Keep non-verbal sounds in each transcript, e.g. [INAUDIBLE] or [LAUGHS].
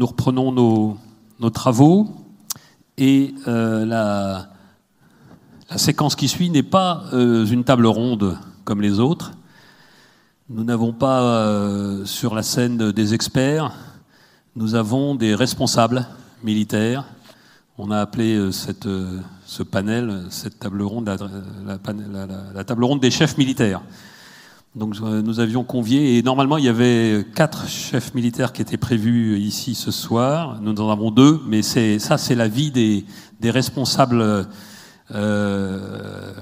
nous reprenons nos, travaux et euh, la, séquence qui suit n'est pas euh, une table ronde comme les autres. Nous n'avons pas euh, sur la scène des experts, nous avons des responsables militaires. On a appelé cette, ce panel, cette table ronde, la table ronde des chefs militaires. Donc euh, nous avions convié, et normalement il y avait quatre chefs militaires qui étaient prévus ici ce soir. Nous en avons deux, mais c'est ça c'est la vie des, des responsables euh,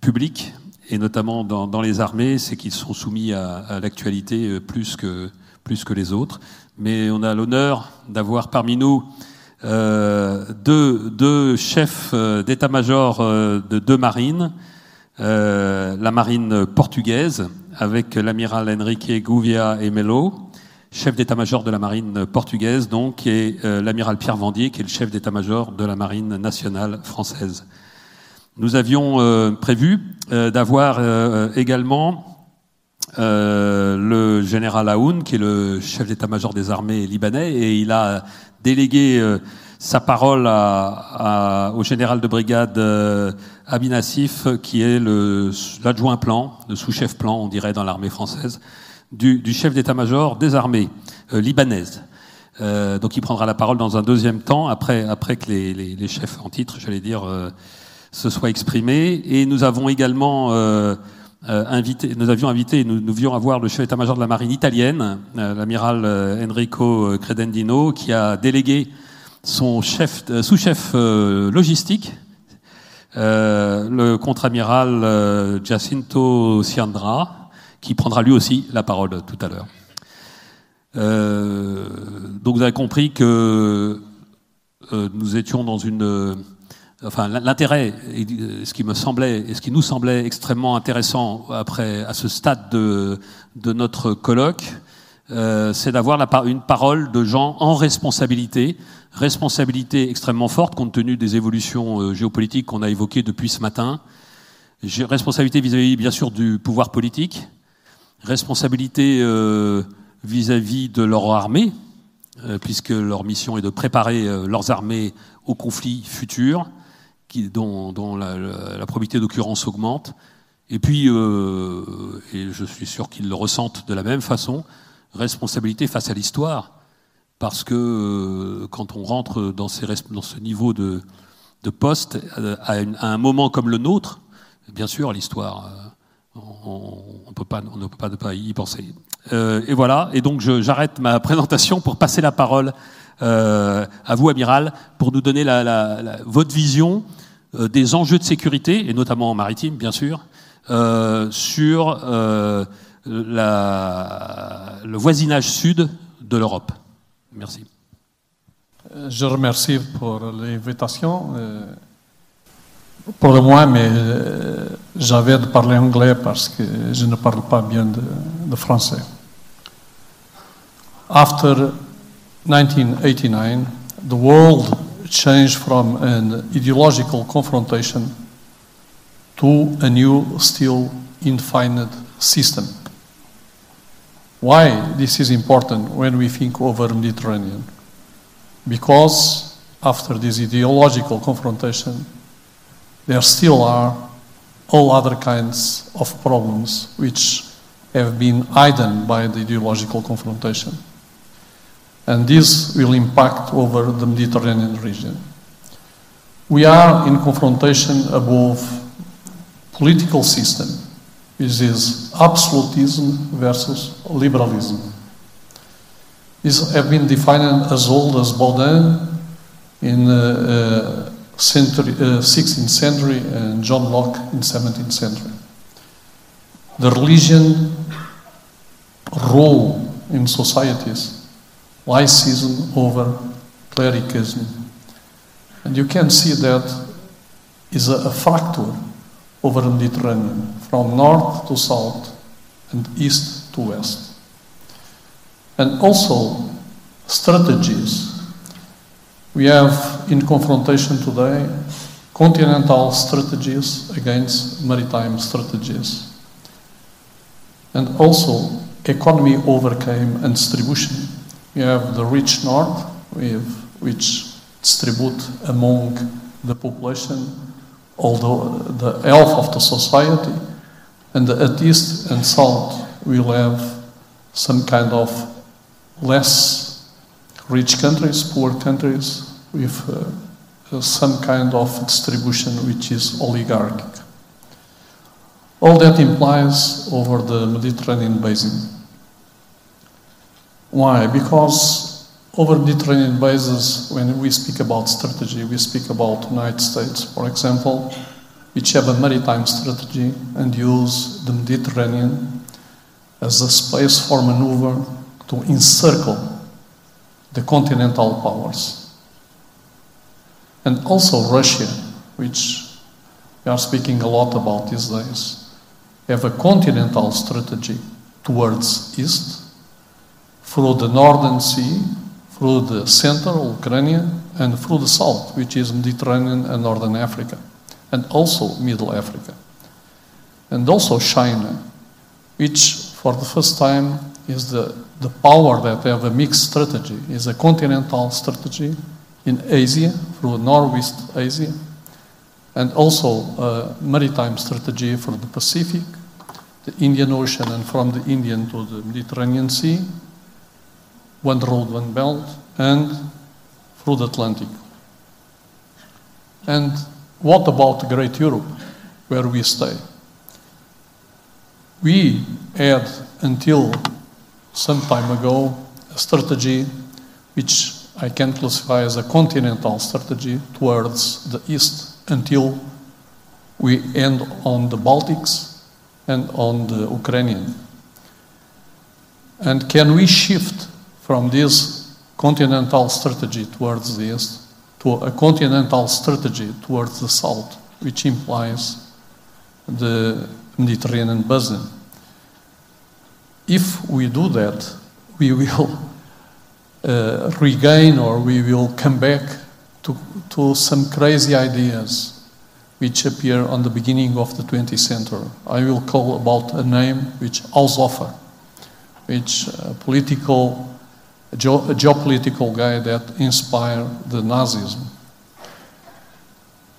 publics, et notamment dans, dans les armées, c'est qu'ils sont soumis à, à l'actualité euh, plus que, plus que les autres. Mais on a l'honneur d'avoir parmi nous euh, deux, deux chefs euh, d'état-major de deux marines, euh, la marine portugaise, avec l'amiral Enrique Gouviat et Melo, chef d'état-major de la marine portugaise, donc, et euh, l'amiral Pierre Vendier, qui est le chef d'état-major de la marine nationale française. Nous avions euh, prévu euh, d'avoir également le général Aoun, qui est le chef d'état-major des armées libanais, et il a délégué sa parole au général de brigade Abinassif, qui est l'adjoint plan, le sous-chef plan, on dirait, dans l'armée française, du, chef d'état-major des armées euh, libanaises. Euh, donc il prendra la parole dans un deuxième temps, après, après que les, chefs en titre, j'allais dire, euh, se soient exprimés. Et nous avons également invité, nous avions invité, nous, nous avoir le chef d'état-major de la marine italienne, l'amiral Enrico Credendino, qui a délégué son chef, sous-chef logistique, euh, le contre-amiral Jacinto Siandra, qui prendra lui aussi la parole tout à l'heure. donc vous avez compris que nous étions dans une enfin l'intérêt, ce qui me semblait et ce qui nous semblait extrêmement intéressant après à ce stade de, de notre colloque, euh, c'est d'avoir une parole de gens en responsabilité, responsabilité extrêmement forte compte tenu des évolutions euh, géopolitiques qu'on a évoquées depuis ce matin, responsabilité vis-à-vis bien sûr du pouvoir politique, responsabilité euh, vis-à-vis de leur armée, puisque leur mission est de préparer leurs armées aux conflits futurs, dont, la, probabilité d'occurrence augmente. Et puis, et je suis sûr qu'ils le ressentent de la même façon, responsabilité face à l'histoire, parce que euh, quand on rentre dans, ces, dans ce niveau de, de poste, euh, à, un moment comme le nôtre, bien sûr, l'histoire, euh, on, peut pas, on ne peut pas ne pas y penser. Et voilà, et donc j'arrête ma présentation pour passer la parole à vous, amiral, pour nous donner la, votre vision des enjeux de sécurité, et notamment en maritime, bien sûr, sur le voisinage sud de l'Europe. Merci. Je remercie pour l'invitation. Pour moi, mais j'avais de parler anglais parce que je ne parle pas bien de, de français. After 1989, the world changed from an ideological confrontation to a new, still infinite system. Why this is important when we think over the Mediterranean? Because after this ideological confrontation, there still are all other kinds of problems which have been hidden by the ideological confrontation. And this will impact over the Mediterranean region. We are in confrontation above political system which is absolutism versus liberalism. These have been defined as old as Baudin in uh, uh, century, uh, 16th century and John Locke in 17th century. The religion role in societies, laicism over clericism. And you can see that is a, a factor over the Mediterranean, from north to south and east to west. And also strategies. We have in confrontation today continental strategies against maritime strategies. And also economy overcame and distribution. We have the rich north which distribute among the population all the, the health of the society, and at east and south we'll have some kind of less rich countries, poor countries, with uh, some kind of distribution which is oligarchic. All that implies over the Mediterranean basin. Why? Because over Mediterranean bases, when we speak about strategy, we speak about United States, for example, which have a maritime strategy and use the Mediterranean as a space for maneuver to encircle the continental powers. And also Russia, which we are speaking a lot about these days, have a continental strategy towards east through the northern sea, through the central Ukraine, and through the south, which is Mediterranean and northern Africa, and also Middle Africa. And also China, which for the first time is the, the power that have a mixed strategy, is a continental strategy in Asia, through Northwest Asia, and also a maritime strategy for the Pacific, the Indian Ocean, and from the Indian to the Mediterranean Sea, one road, one belt, and through the Atlantic. And what about Great Europe, where we stay? We had until some time ago a strategy which I can classify as a continental strategy towards the east until we end on the Baltics and on the Ukrainian. And can we shift from this continental strategy towards the east to a continental strategy towards the south, which implies the Mediterranean basin? If we do that, we [LAUGHS] will uh, regain or we will come back to, to some crazy ideas which appear on the beginning of the 20th century. I will call about a name which Haushofer, which a political, a, a geopolitical guy that inspired the Nazism.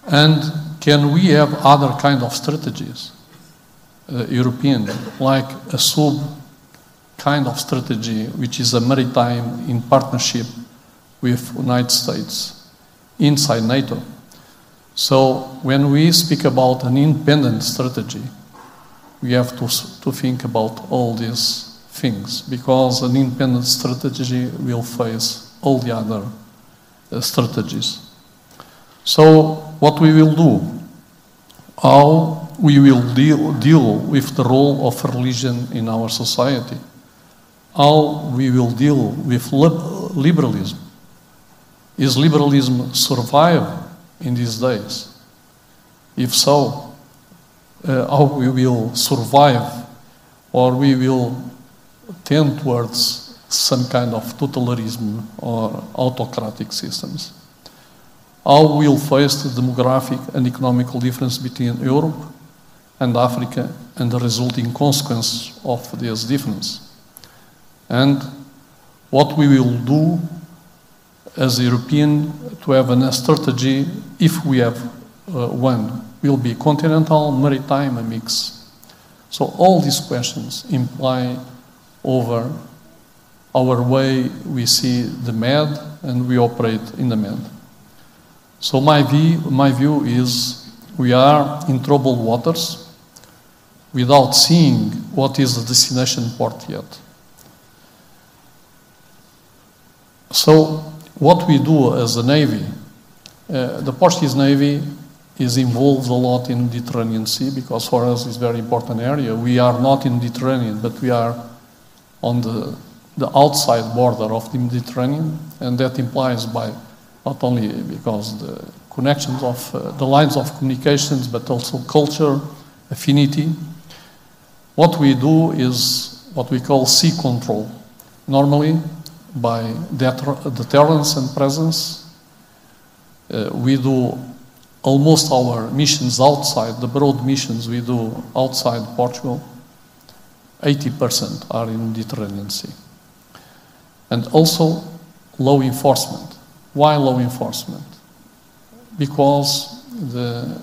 And can we have other kind of strategies, uh, European, like a sub kind of strategy, which is a maritime in partnership with United States inside NATO? So when we speak about an independent strategy, we have to, to think about all these things because an independent strategy will face all the other uh, strategies. So what we will do, how we will deal, deal with the role of religion in our society, how we will deal with lib- liberalism. Is liberalism survive in these days? If so, uh, how we will survive or we will tend towards some kind of totalitarianism or autocratic systems. How we'll face the demographic and economical difference between Europe and Africa and the resulting consequence of this difference. And what we will do as European to have a strategy, if we have uh, one, will be continental, maritime, a mix. So all these questions imply over our way we see the Med and we operate in the Med. So my view, my view is we are in troubled waters without seeing what is the destination port yet. So what we do as a navy, uh, the Portuguese navy is involved a lot in the Mediterranean Sea because for us it's a very important area. We are not in the Mediterranean, but we are on the, the outside border of the Mediterranean, and that implies by not only because the connections of uh, the lines of communications, but also culture, affinity. What we do is what we call sea control. Normally, by deter- deterrence and presence, uh, we do almost our missions outside, the broad missions we do outside Portugal, 80% are in Mediterranean Sea. And also, law enforcement. Why law enforcement? Because the,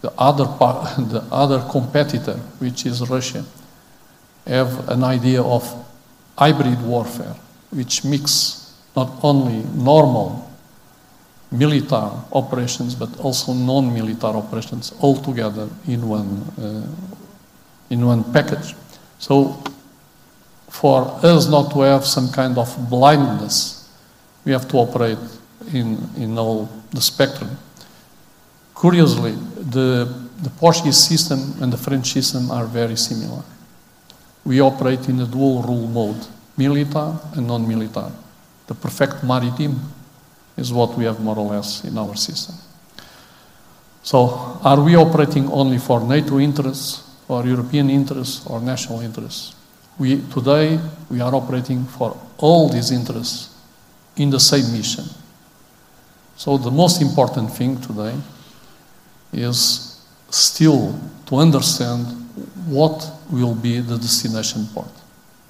the, other, part, [LAUGHS] the other competitor, which is Russia, have an idea of hybrid warfare, which mix not only normal military operations but also non-military operations all together in one, uh, in one package. So for us not to have some kind of blindness, we have to operate in, in all the spectrum. Curiously, the, the Portuguese system and the French system are very similar. We operate in a dual rule mode, military and non-military. The perfect maritime is what we have more or less in our system. So, are we operating only for NATO interests, or European interests, or national interests? We, today, we are operating for all these interests in the same mission. So, the most important thing today is still to understand what will be the destination port.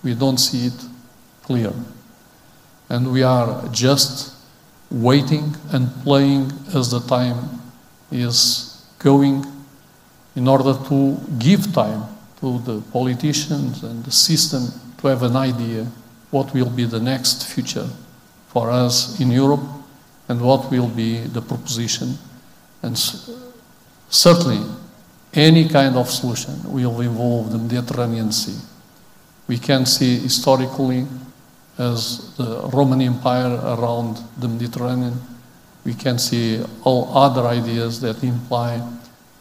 We don't see it clear. And we are just waiting and playing as the time is going in order to give time to the politicians and the system to have an idea what will be the next future for us in Europe and what will be the proposition. And certainly, any kind of solution will involve the Mediterranean Sea. We can see historically as the Roman Empire around the Mediterranean. We can see all other ideas that imply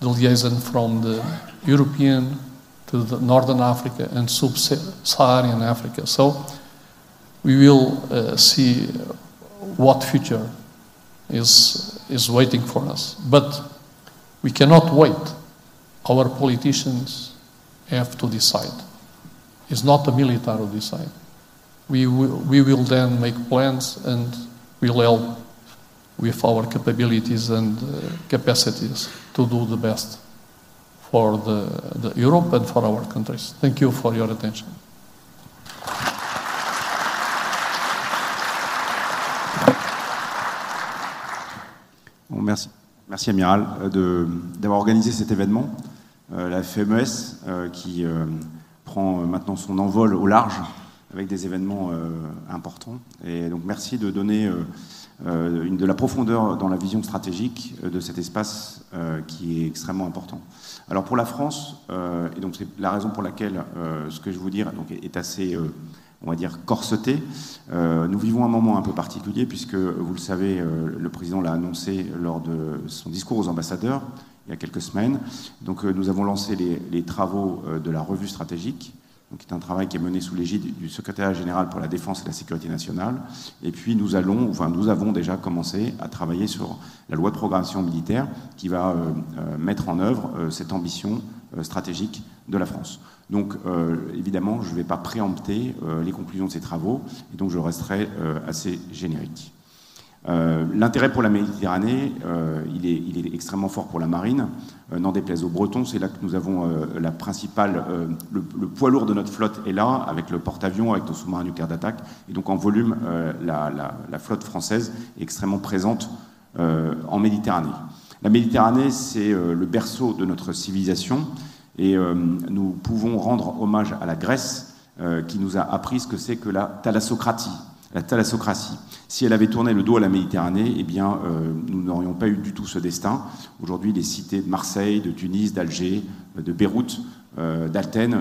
the liaison from the European to the Northern Africa and Sub-Saharan Africa. So we will uh, see what future is, is waiting for us. But we cannot wait. Our politicians have to decide. It's not the military who decide we will, we will then make plans and we'll help with our capabilities and uh, capacities to do the best for the, the Europe and for our countries. Thank you for your attention. Bon, merci. Merci Amiral euh, d'avoir organisé cet événement. Euh, la FMES euh, qui euh, prend maintenant son envol au large avec des événements euh, importants. Et donc merci de donner euh, euh, de la profondeur dans la vision stratégique de cet espace qui est extrêmement important. Alors pour la France, et donc c'est la raison pour laquelle ce que je vous dire est assez on va dire, corseté. nous vivons un moment un peu particulier puisque, vous le savez, le président l'a annoncé lors de son discours aux ambassadeurs il y a quelques semaines. Donc nous avons lancé les travaux de la revue stratégique donc, c'est un travail qui est mené sous l'égide du secrétaire général pour la défense et la sécurité nationale. Et puis nous allons, enfin nous avons déjà commencé à travailler sur la loi de programmation militaire qui va euh, euh, mettre en œuvre euh, cette ambition stratégique de la France. Donc évidemment, je ne vais pas préempter les conclusions de ces travaux, et donc je resterai assez générique. Euh, l'intérêt pour la Méditerranée, euh, il, est, extrêmement fort pour la marine. Euh, N'en déplaise aux Bretons, c'est là que nous avons la principale, le, poids lourd de notre flotte est là, avec le porte-avions, avec nos sous-marins nucléaires d'attaque. Et donc en volume, la, la, flotte française est extrêmement présente en Méditerranée. La Méditerranée, c'est le berceau de notre civilisation, et nous pouvons rendre hommage à la Grèce, qui nous a appris ce que c'est que la thalassocratie. La thalassocratie. Si elle avait tourné le dos à la Méditerranée, eh bien, euh, nous n'aurions pas eu du tout ce destin. Aujourd'hui, les cités de Marseille, de Tunis, d'Alger, euh, de Beyrouth, euh,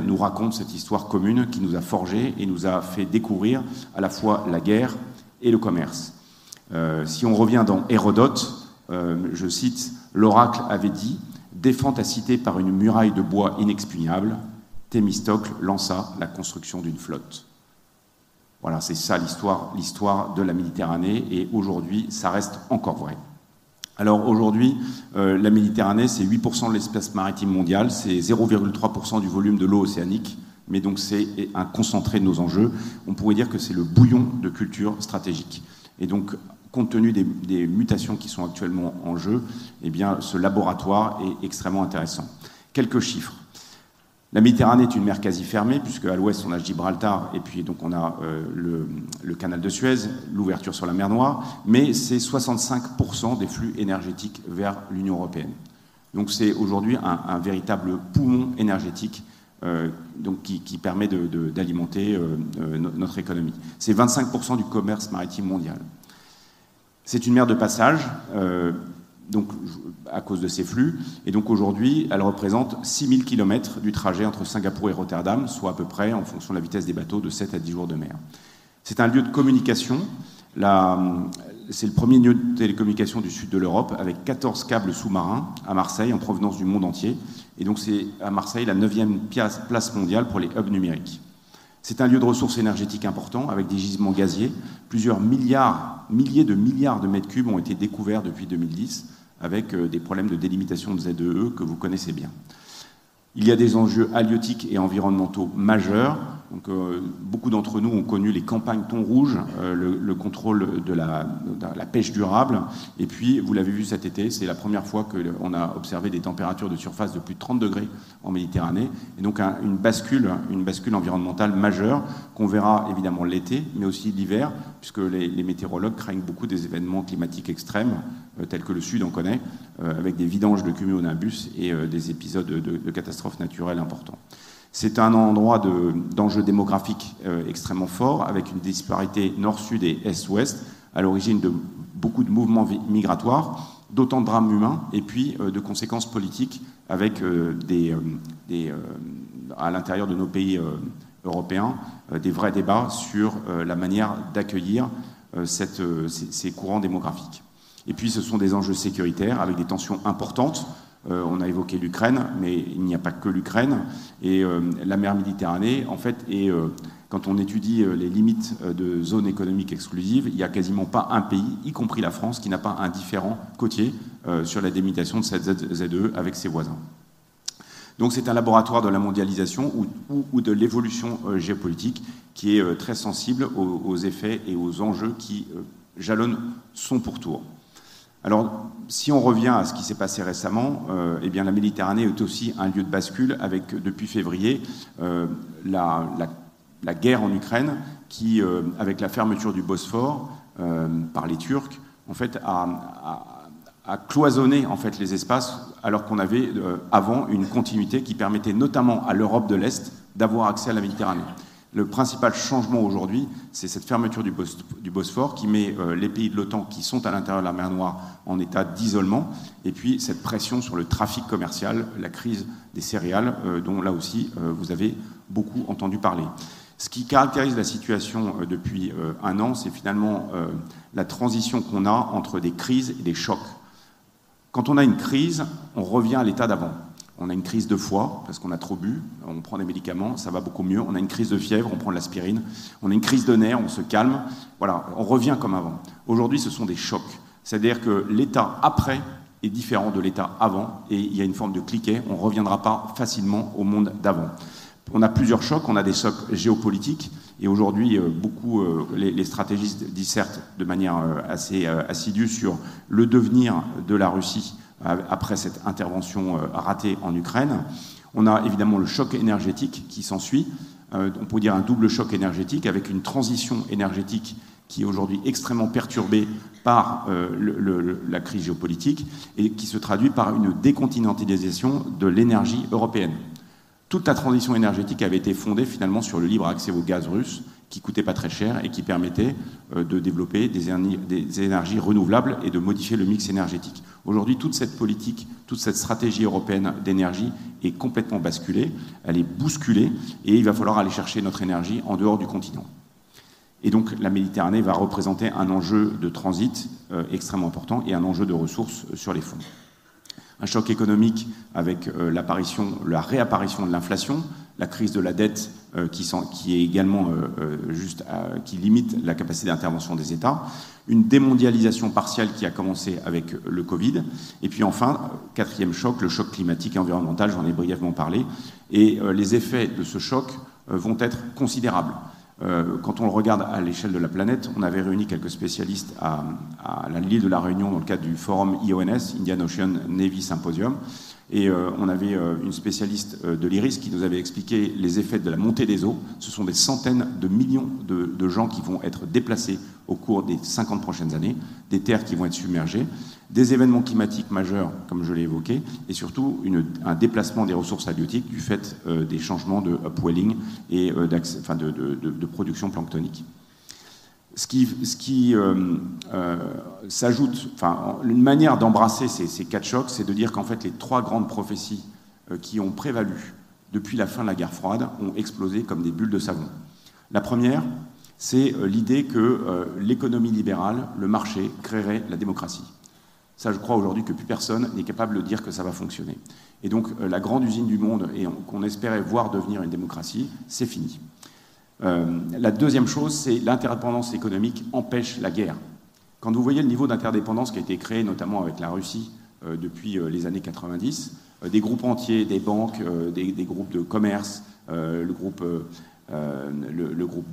nous racontent cette histoire commune qui nous a forgés et nous a fait découvrir à la fois la guerre et le commerce. si on revient dans Hérodote, je cite, l'oracle avait dit Défends ta cité par une muraille de bois inexpugnable, Thémistocle lança la construction d'une flotte. Voilà, c'est ça l'histoire, de la Méditerranée, et aujourd'hui, ça reste encore vrai. Alors aujourd'hui, euh, la Méditerranée, c'est 8% de l'espace maritime mondial, c'est 0,3% du volume de l'eau océanique, mais donc c'est un concentré de nos enjeux. On pourrait dire que c'est le bouillon de culture stratégique. Et donc, compte tenu des, des, mutations qui sont actuellement en jeu, eh bien, ce laboratoire est extrêmement intéressant. Quelques chiffres. La Méditerranée est une mer quasi fermée, puisque à l'ouest on a Gibraltar et puis donc on a euh, le, canal de Suez, l'ouverture sur la mer Noire, mais c'est 65% des flux énergétiques vers l'Union européenne. Donc c'est aujourd'hui un, véritable poumon énergétique euh, donc qui, permet d'alimenter euh, notre économie. C'est 25% du commerce maritime mondial. C'est une mer de passage. Donc, à cause de ces flux. Et donc aujourd'hui, elle représente 6000 km du trajet entre Singapour et Rotterdam, soit à peu près, en fonction de la vitesse des bateaux, de 7 à 10 jours de mer. C'est un lieu de communication. C'est le premier lieu de télécommunication du sud de l'Europe, avec 14 câbles sous-marins à Marseille, en provenance du monde entier. Et donc c'est à Marseille la 9e place mondiale pour les hubs numériques. C'est un lieu de ressources énergétiques important, avec des gisements gaziers. Plusieurs milliards, milliers de milliards de mètres cubes ont été découverts depuis 2010 avec euh, des problèmes de délimitation de ZEE que vous connaissez bien. Il y a des enjeux halieutiques et environnementaux majeurs. Donc, euh, beaucoup d'entre nous ont connu les campagnes thon rouge, euh, le, le, contrôle de la, pêche durable. Et puis, vous l'avez vu cet été, c'est la première fois qu'on a observé des températures de surface de plus de 30 degrés en Méditerranée. Et donc, un, une, bascule, une bascule environnementale majeure qu'on verra évidemment l'été, mais aussi l'hiver, puisque les, les, météorologues craignent beaucoup des événements climatiques extrêmes, euh, tels que le Sud en connaît, avec des vidanges de cumulonimbus et des épisodes de, de, de catastrophes naturelles importants. C'est un endroit d'enjeux de, démographiques euh, extrêmement fort, avec une disparité nord-sud et est-ouest, à l'origine de beaucoup de mouvements migratoires, d'autant de drames humains, et puis euh, de conséquences politiques, avec euh, à l'intérieur de nos pays européens des vrais débats sur la manière d'accueillir ces courants démographiques. Et puis ce sont des enjeux sécuritaires, avec des tensions importantes, euh, on a évoqué l'Ukraine, mais il n'y a pas que l'Ukraine. Et euh, la mer Méditerranée, en fait, est, euh, quand on étudie les limites de zone économique exclusive, il n'y a quasiment pas un pays, y compris la France, qui n'a pas un différent côtier sur la délimitation de cette ZE avec ses voisins. Donc c'est un laboratoire de la mondialisation ou, de l'évolution géopolitique qui est très sensible aux, effets et aux enjeux qui jalonnent son pourtour. Alors, si on revient à ce qui s'est passé récemment, euh, eh bien, la Méditerranée est aussi un lieu de bascule avec, depuis février, euh, la, guerre en Ukraine qui, euh, avec la fermeture du Bosphore par les Turcs, en fait, a, a, cloisonné en fait, les espaces alors qu'on avait avant une continuité qui permettait notamment à l'Europe de l'Est d'avoir accès à la Méditerranée. Le principal changement aujourd'hui, c'est cette fermeture du, Bosphore qui met euh, les pays de l'OTAN qui sont à l'intérieur de la mer Noire en état d'isolement, et puis cette pression sur le trafic commercial, la crise des céréales, euh, dont là aussi euh, vous avez beaucoup entendu parler. Ce qui caractérise la situation depuis un an, c'est finalement la transition qu'on a entre des crises et des chocs. Quand on a une crise, on revient à l'état d'avant on a une crise de foie parce qu'on a trop bu, on prend des médicaments, ça va beaucoup mieux. On a une crise de fièvre, on prend de l'aspirine. On a une crise de nerfs, on se calme. Voilà, on revient comme avant. Aujourd'hui, ce sont des chocs. C'est-à-dire que l'état après est différent de l'état avant et il y a une forme de cliquet. On ne reviendra pas facilement au monde d'avant. On a plusieurs chocs. On a des chocs géopolitiques et aujourd'hui, euh, beaucoup euh, les, stratégistes dissertent de manière euh, assez assidue sur le devenir de la Russie après cette intervention euh, ratée en Ukraine. On a évidemment le choc énergétique qui s'ensuit. Euh, on peut dire un double choc énergétique avec une transition énergétique qui est aujourd'hui extrêmement perturbée par euh, la crise géopolitique et qui se traduit par une décontinentalisation de l'énergie européenne. Toute la transition énergétique avait été fondée finalement sur le libre accès au gaz russe qui coûtait pas très cher et qui permettait euh, de développer des, énergies renouvelables et de modifier le mix énergétique. Aujourd'hui, toute cette politique, toute cette stratégie européenne d'énergie est complètement basculée, elle est bousculée, et il va falloir aller chercher notre énergie en dehors du continent. Et donc la Méditerranée va représenter un enjeu de transit euh, extrêmement important et un enjeu de ressources sur les fonds. Un choc économique avec euh, l'apparition, la réapparition de l'inflation, la crise de la dette euh, qui, est également euh, euh juste, qui limite la capacité d'intervention des États, une démondialisation partielle qui a commencé avec le Covid, et puis enfin, quatrième choc, le choc climatique et environnemental, j'en ai brièvement parlé, et les effets de ce choc vont être considérables. Quand on le regarde à l'échelle de la planète, on avait réuni quelques spécialistes à, à l'île de la Réunion dans le cadre du forum IONS, Indian Ocean Navy Symposium, Et euh, on avait euh, une spécialiste euh, de l'IRIS qui nous avait expliqué les effets de la montée des eaux. Ce sont des centaines de millions de, gens qui vont être déplacés au cours des 50 prochaines années, des terres qui vont être submergées, des événements climatiques majeurs, comme je l'ai évoqué, et surtout un déplacement des ressources halieutiques du fait des changements de upwelling et de production planctonique. Ce qui, euh, euh, s'ajoute, enfin, une manière d'embrasser ces, quatre chocs, c'est de dire qu'en fait, les trois grandes prophéties euh, qui ont prévalu depuis la fin de la guerre froide ont explosé comme des bulles de savon. La première, c'est l'idée que l'économie libérale, le marché, créerait la démocratie. Ça, je crois aujourd'hui que plus personne n'est capable de dire que ça va fonctionner. Et donc, la grande usine du monde, et qu'on espérait voir devenir une démocratie, c'est fini. Euh, la deuxième chose, c'est l'interdépendance économique empêche la guerre. Quand vous voyez le niveau d'interdépendance qui a été créé, notamment avec la Russie euh, depuis euh, les années 90, des groupes entiers, des banques, des, groupes de commerce, le groupe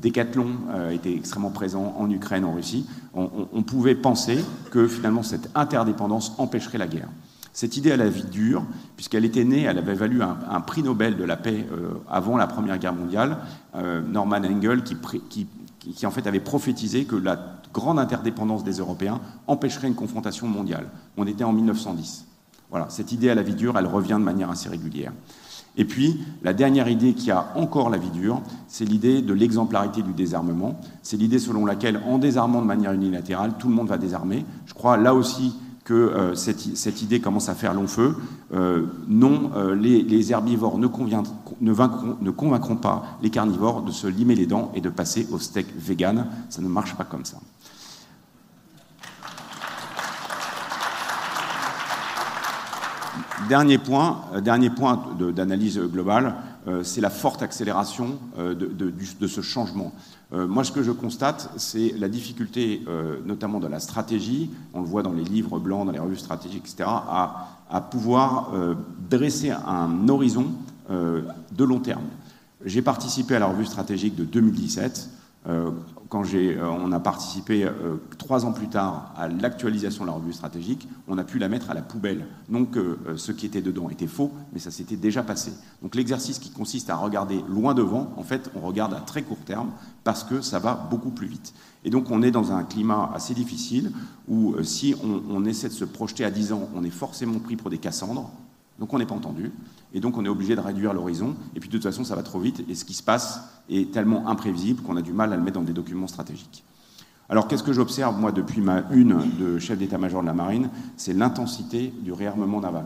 Decathlon était extrêmement présent en Ukraine, en Russie, on, pouvait penser que finalement cette interdépendance empêcherait la guerre. Cette idée à la vie dure, puisqu'elle était née, elle avait valu un, prix Nobel de la paix euh, avant la Première Guerre mondiale, euh, Norman Engel, qui, qui, en fait avait prophétisé que la grande interdépendance des Européens empêcherait une confrontation mondiale. On était en 1910. Voilà, cette idée à la vie dure, elle revient de manière assez régulière. Et puis, la dernière idée qui a encore la vie dure, c'est l'idée de l'exemplarité du désarmement. C'est l'idée selon laquelle, en désarmant de manière unilatérale, tout le monde va désarmer. Je crois là aussi que euh, cette, idée commence à faire long feu. Euh, non, euh, les, herbivores ne, ne, convaincront pas les carnivores de se limer les dents et de passer au steak vegan. Ça ne marche pas comme ça. Dernier point, dernier point d'analyse globale, c'est la forte accélération de ce changement. Euh, moi, ce que je constate, c'est la difficulté, euh, notamment de la stratégie, on le voit dans les livres blancs, dans les revues stratégiques, etc., à, pouvoir euh, dresser un horizon de long terme. J'ai participé à la revue stratégique de 2017 quand euh, on a participé euh, trois ans plus tard à l'actualisation de la revue stratégique, on a pu la mettre à la poubelle. Non que euh, ce qui était dedans était faux, mais ça s'était déjà passé. Donc l'exercice qui consiste à regarder loin devant, en fait, on regarde à très court terme parce que ça va beaucoup plus vite. Et donc on est dans un climat assez difficile où si on, essaie de se projeter à 10 ans, on est forcément pris pour des Cassandres, donc on n'est pas entendu. Et donc on est obligé de réduire l'horizon. Et puis de toute façon, ça va trop vite. Et ce qui se passe est tellement imprévisible qu'on a du mal à le mettre dans des documents stratégiques. Alors qu'est-ce que j'observe, moi, depuis ma une de chef d'état-major de la marine? C'est l'intensité du réarmement naval.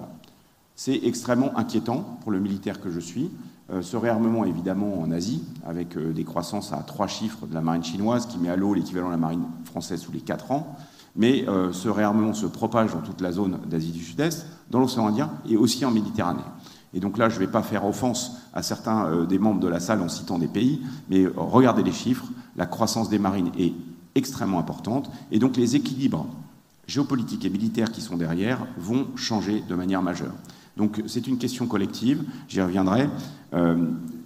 C'est extrêmement inquiétant pour le militaire que je suis. Euh, ce réarmement, évidemment, en Asie, avec euh, des croissances à trois chiffres de la marine chinoise, qui met à l'eau l'équivalent de la marine française tous les quatre ans. Mais euh, ce réarmement se propage dans toute la zone d'Asie du Sud-Est, dans l'océan Indien et aussi en Méditerranée. Et donc là, je ne vais pas faire offense à certains euh, des membres de la salle en citant des pays, mais euh, regardez les chiffres, la croissance des marines est extrêmement importante, et donc les équilibres géopolitiques et militaires qui sont derrière vont changer de manière majeure. Donc c'est une question collective, j'y reviendrai.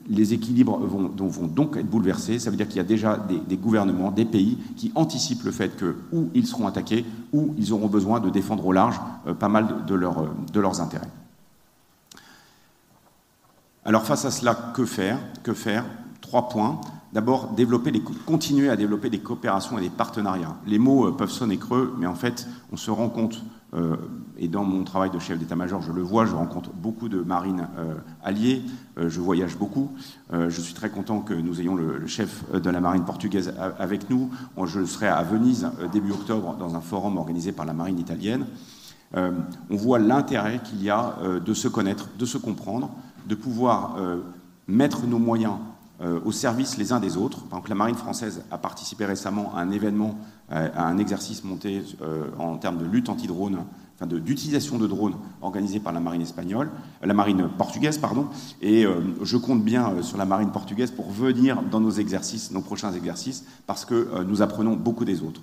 Les équilibres vont, donc être bouleversés. Ça veut dire qu'il y a déjà des, gouvernements, des pays qui anticipent le fait que ils seront attaqués, ou ils auront besoin de défendre au large pas mal de leurs intérêts. Alors face à cela, que faire Que faire? Trois points. D'abord, développer continuer à développer des coopérations et des partenariats. Les mots euh, peuvent sonner creux, mais en fait, on se rend compte, euh, et dans mon travail de chef d'état-major, je le vois, je rencontre beaucoup de marines euh, alliées, je voyage beaucoup. je suis très content que nous ayons le, chef de la marine portugaise avec nous. Je serai à Venise début octobre dans un forum organisé par la marine italienne. on voit l'intérêt qu'il y a de se connaître, de se comprendre, de pouvoir euh, mettre nos moyens euh, au service les uns des autres. Par exemple, la marine française a participé récemment à un événement, euh, à un exercice monté en termes de lutte anti-drone, enfin d'utilisation de, drones organisé par la marine espagnole, la marine portugaise, pardon. Et je compte bien sur la marine portugaise pour venir dans nos exercices, nos prochains exercices, parce que nous apprenons beaucoup des autres.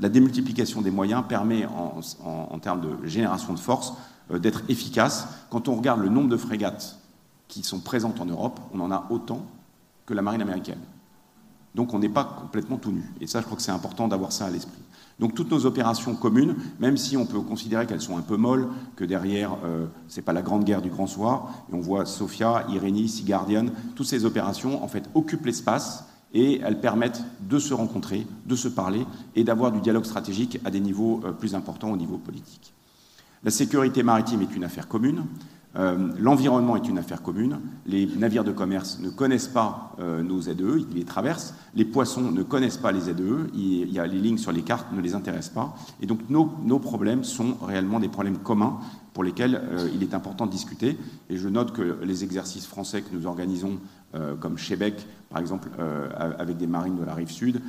la démultiplication des moyens permet, en, en termes de génération de force, d'être efficace. Quand on regarde le nombre de frégates qui sont présentes en Europe, on en a autant que la marine américaine. Donc on n'est pas complètement tout nu. Et ça, je crois que c'est important d'avoir ça à l'esprit. Donc toutes nos opérations communes, même si on peut considérer qu'elles sont un peu molles, que derrière, euh, ce n'est pas la grande guerre du Grand Soir, et on voit Sophia, Irénie, Sea Guardian, toutes ces opérations, en fait, occupent l'espace et elles permettent de se rencontrer, de se parler et d'avoir du dialogue stratégique à des niveaux euh, plus importants au niveau politique. La sécurité maritime est une affaire commune. Euh, l'environnement est une affaire commune. Les navires de commerce ne connaissent pas euh, nos ZE, ils les traversent. Les poissons ne connaissent pas les ZE. Il, y les lignes sur les cartes ne les intéressent pas. Et donc nos, problèmes sont réellement des problèmes communs pour lesquels euh, il est important de discuter. Et je note que les exercices français que nous organisons, comme Chebec, par exemple, avec des marines de la rive sud,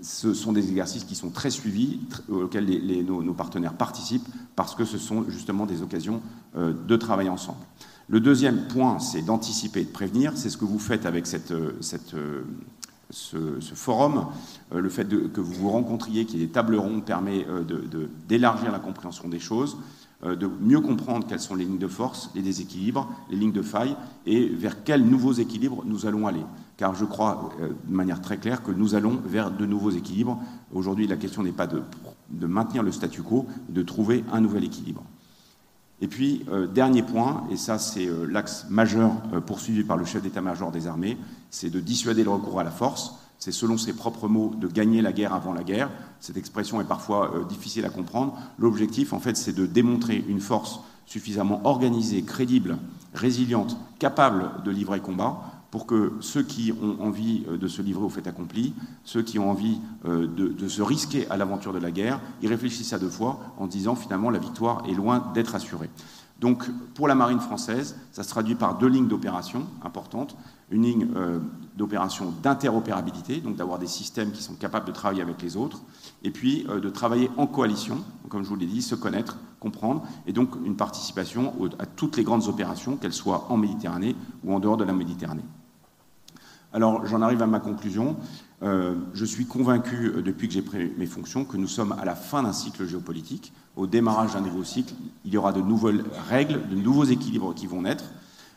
ce sont des exercices qui sont très suivis, auxquels nos, partenaires participent, parce que ce sont justement des occasions de travailler ensemble. Le deuxième point, c'est d'anticiper et de prévenir. C'est ce que vous faites avec cette, cette ce, ce, forum, le fait que vous vous rencontriez, qu'il y ait des tables rondes, permet d'élargir la compréhension des choses. Euh, de mieux comprendre quelles sont les lignes de force, les déséquilibres, les lignes de faille, et vers quels nouveaux équilibres nous allons aller. Car je crois euh, de manière très claire que nous allons vers de nouveaux équilibres. Aujourd'hui, la question n'est pas de, de, maintenir le statu quo, de trouver un nouvel équilibre. Et puis, euh, dernier point, et ça c'est euh, l'axe majeur euh, poursuivi par le chef d'état-major des armées, c'est de dissuader le recours à la force c'est selon ses propres mots de gagner la guerre avant la guerre. Cette expression est parfois difficile à comprendre. L'objectif, en fait, c'est de démontrer une force suffisamment organisée, crédible, résiliente, capable de livrer combat pour que ceux qui ont envie euh, de se livrer au fait accompli, ceux qui ont envie euh, de, se risquer à l'aventure de la guerre, y réfléchissent à deux fois en disant finalement la victoire est loin d'être assurée. Donc pour la marine française, ça se traduit par deux lignes d'opération importantes une ligne euh, d'opération d'interopérabilité, donc d'avoir des systèmes qui sont capables de travailler avec les autres, et puis de travailler en coalition, comme je vous l'ai dit, se connaître, comprendre, et donc une participation à toutes les grandes opérations, qu'elles soient en Méditerranée ou en dehors de la Méditerranée. Alors j'en arrive à ma conclusion. Euh, je suis convaincu, euh, depuis que j'ai pris mes fonctions, que nous sommes à la fin d'un cycle géopolitique. Au démarrage d'un nouveau cycle, il y aura de nouvelles règles, de nouveaux équilibres qui vont naître.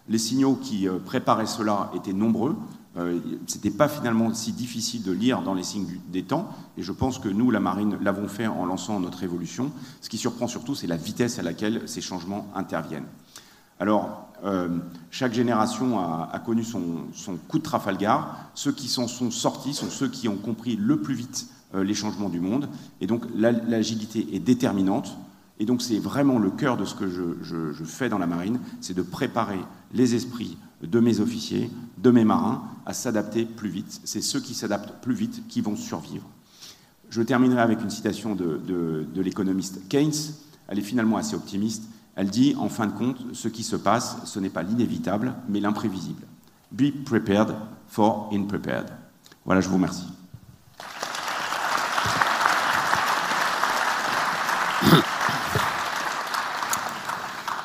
Les signaux qui euh, préparaient cela étaient nombreux. Ce n'était pas finalement si difficile de lire dans les signes des temps, et je pense que nous, la marine, l'avons fait en lançant notre évolution. Ce qui surprend surtout, c'est la vitesse à laquelle ces changements interviennent. Alors, euh, chaque génération a, connu son, coup de Trafalgar. Ceux qui s'en sont sortis sont ceux qui ont compris le plus vite euh, les changements du monde, et donc l'agilité est déterminante. Et donc c'est vraiment le cœur de ce que je, fais dans la marine, c'est de préparer les esprits de mes officiers, de mes marins, à s'adapter plus vite. C'est ceux qui s'adaptent plus vite qui vont survivre. Je terminerai avec une citation de l'économiste Keynes. Elle est finalement assez optimiste. Elle dit, en fin de compte, ce qui se passe, ce n'est pas l'inévitable, mais l'imprévisible. Be prepared for unprepared. Voilà, je vous remercie.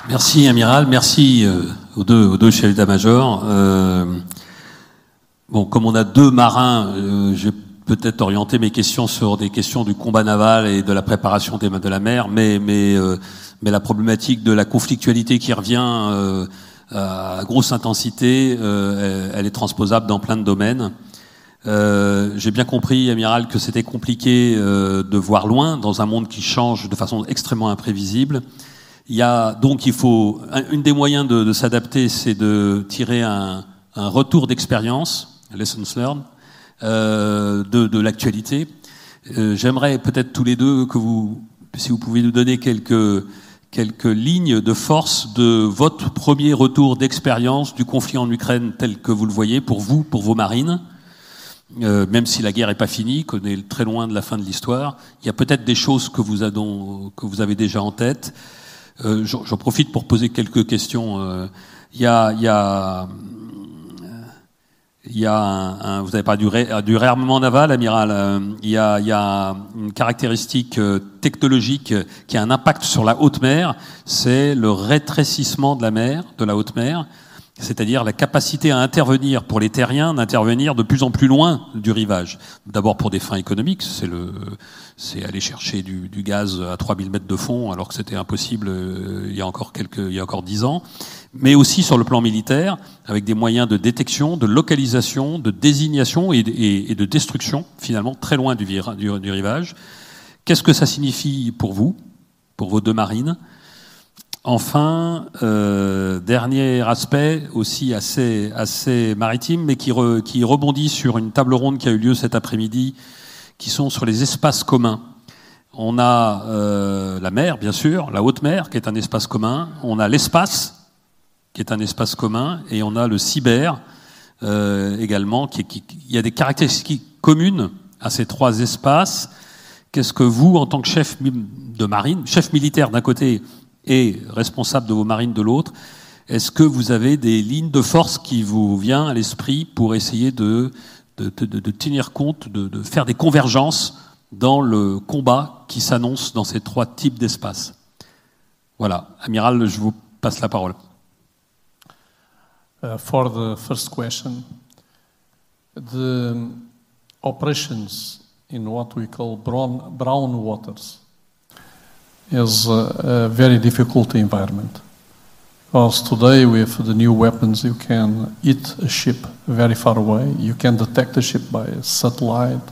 Merci, amiral. Merci euh, aux, deux, aux deux chefs d'état-major. Euh, bon, comme on a deux marins, euh, peut-être orienté mes questions sur des questions du combat naval et de la préparation des de la mer, mais mais euh, mais la problématique de la conflictualité qui revient euh, à grosse intensité, elle, elle, est transposable dans plein de domaines. j'ai bien compris, amiral, que c'était compliqué de voir loin dans un monde qui change de façon extrêmement imprévisible. Il y a donc il faut une des moyens de, de s'adapter, c'est de tirer un, un retour d'expérience, lessons learned, euh, de, de l'actualité. Euh, J'aimerais peut-être tous les deux que vous, si vous pouvez nous donner quelques quelques lignes de force de votre premier retour d'expérience du conflit en Ukraine tel que vous le voyez pour vous, pour vos marines. Euh, même si la guerre n'est pas finie, qu'on est très loin de la fin de l'histoire, il y a peut-être des choses que vous, que vous avez déjà en tête. Euh, J'en profite pour poser quelques questions. Euh, il y a, y a, il y a un, vous avez parlé du, du réarmement naval, amiral. Euh, il, y a, il y a une caractéristique euh, technologique qui a un impact sur la haute mer, c'est le rétrécissement de la mer, de la haute mer. c'est-à-dire la capacité à intervenir pour les terriens, d'intervenir de plus en plus loin du rivage. D'abord pour des fins économiques, c'est le, c'est aller chercher du, gaz à 3000 mètres de fond, alors que c'était impossible euh, il y a encore quelques, ans, mais aussi sur le plan militaire, avec des moyens de détection, de localisation, de désignation et, de destruction, finalement très loin du, rivage. Qu'est-ce que ça signifie pour vous, pour vos deux marines? Enfin, euh, dernier aspect aussi assez, maritime, mais qui rebondit sur une table ronde qui a eu lieu cet après-midi, qui sont sur les espaces communs. On a euh, la mer, bien sûr, la haute mer, qui est un espace commun. On a l'espace, qui est un espace commun, et on a le cyber euh, également. Qui, qui, il y a des caractéristiques communes à ces trois espaces. Qu'est-ce que vous, en tant que chef de marine, chef militaire d'un côté et responsable de vos marines de l'autre, est-ce que vous avez des lignes de force qui vous viennent à l'esprit pour essayer de, de, de, de tenir compte, de, faire des convergences dans le combat qui s'annonce dans ces trois types d'espaces Voilà, amiral, je vous passe la parole. Uh, for the first question, the operations in what we call brown, brown waters is a, a very difficult environment. Because today, with the new weapons, you can hit a ship very far away. You can detect a ship by satellite,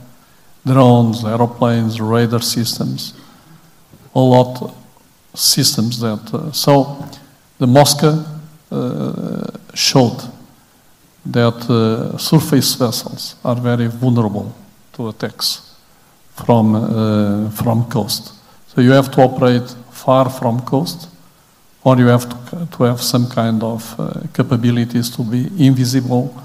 drones, aeroplanes, radar systems, a lot systems that. Uh, so, the Moscow uh, showed that uh, surface vessels are very vulnerable to attacks from uh, from coast. So you have to operate far from coast, or you have to, to have some kind of uh, capabilities to be invisible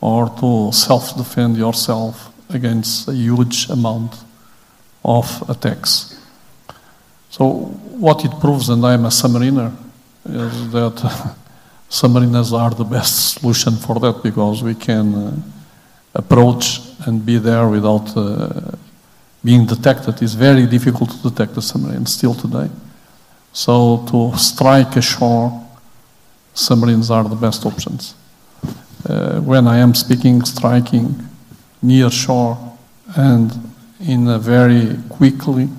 or to self defend yourself against a huge amount of attacks. So, what it proves, and I'm a submariner, is that [LAUGHS] submariners are the best solution for that because we can uh, approach and be there without uh, being detected It's very difficult to detect a submarine still today. So to strike ashore, submarines are the best options. Uh, when I am speaking, striking near shore and in a very quickly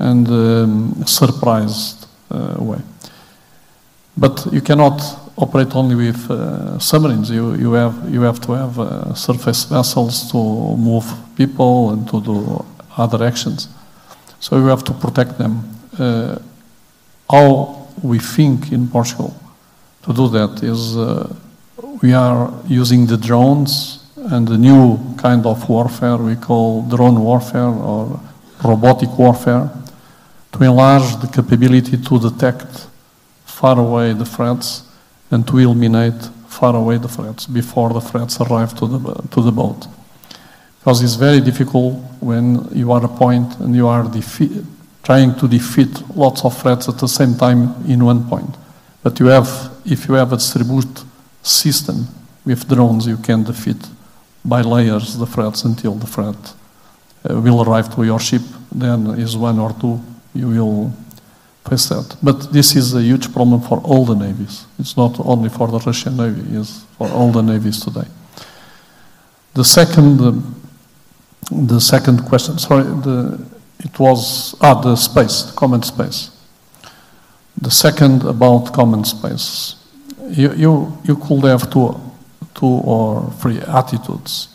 and um, surprised uh, way. But you cannot operate only with uh, submarines. You, you, have, you have to have uh, surface vessels to move people and to do other actions. So you have to protect them. How we think in Portugal to do that is uh, we are using the drones and the new kind of warfare we call drone warfare or robotic warfare to enlarge the capability to detect far away the threats and to eliminate far away the threats before the threats arrive to the, to the boat. Because it's very difficult when you are a point and you are defe- trying to defeat lots of threats at the same time in one point. But you have, if you have a distributed system with drones, you can defeat by layers the threats until the threat uh, will arrive to your ship. Then is one or two you will face that. But this is a huge problem for all the navies. It's not only for the Russian navy; it's for all the navies today. The second. Uh, the second question, sorry, the, it was, ah, the space, the common space. The second about common space. You, you, you could have two, two or three attitudes.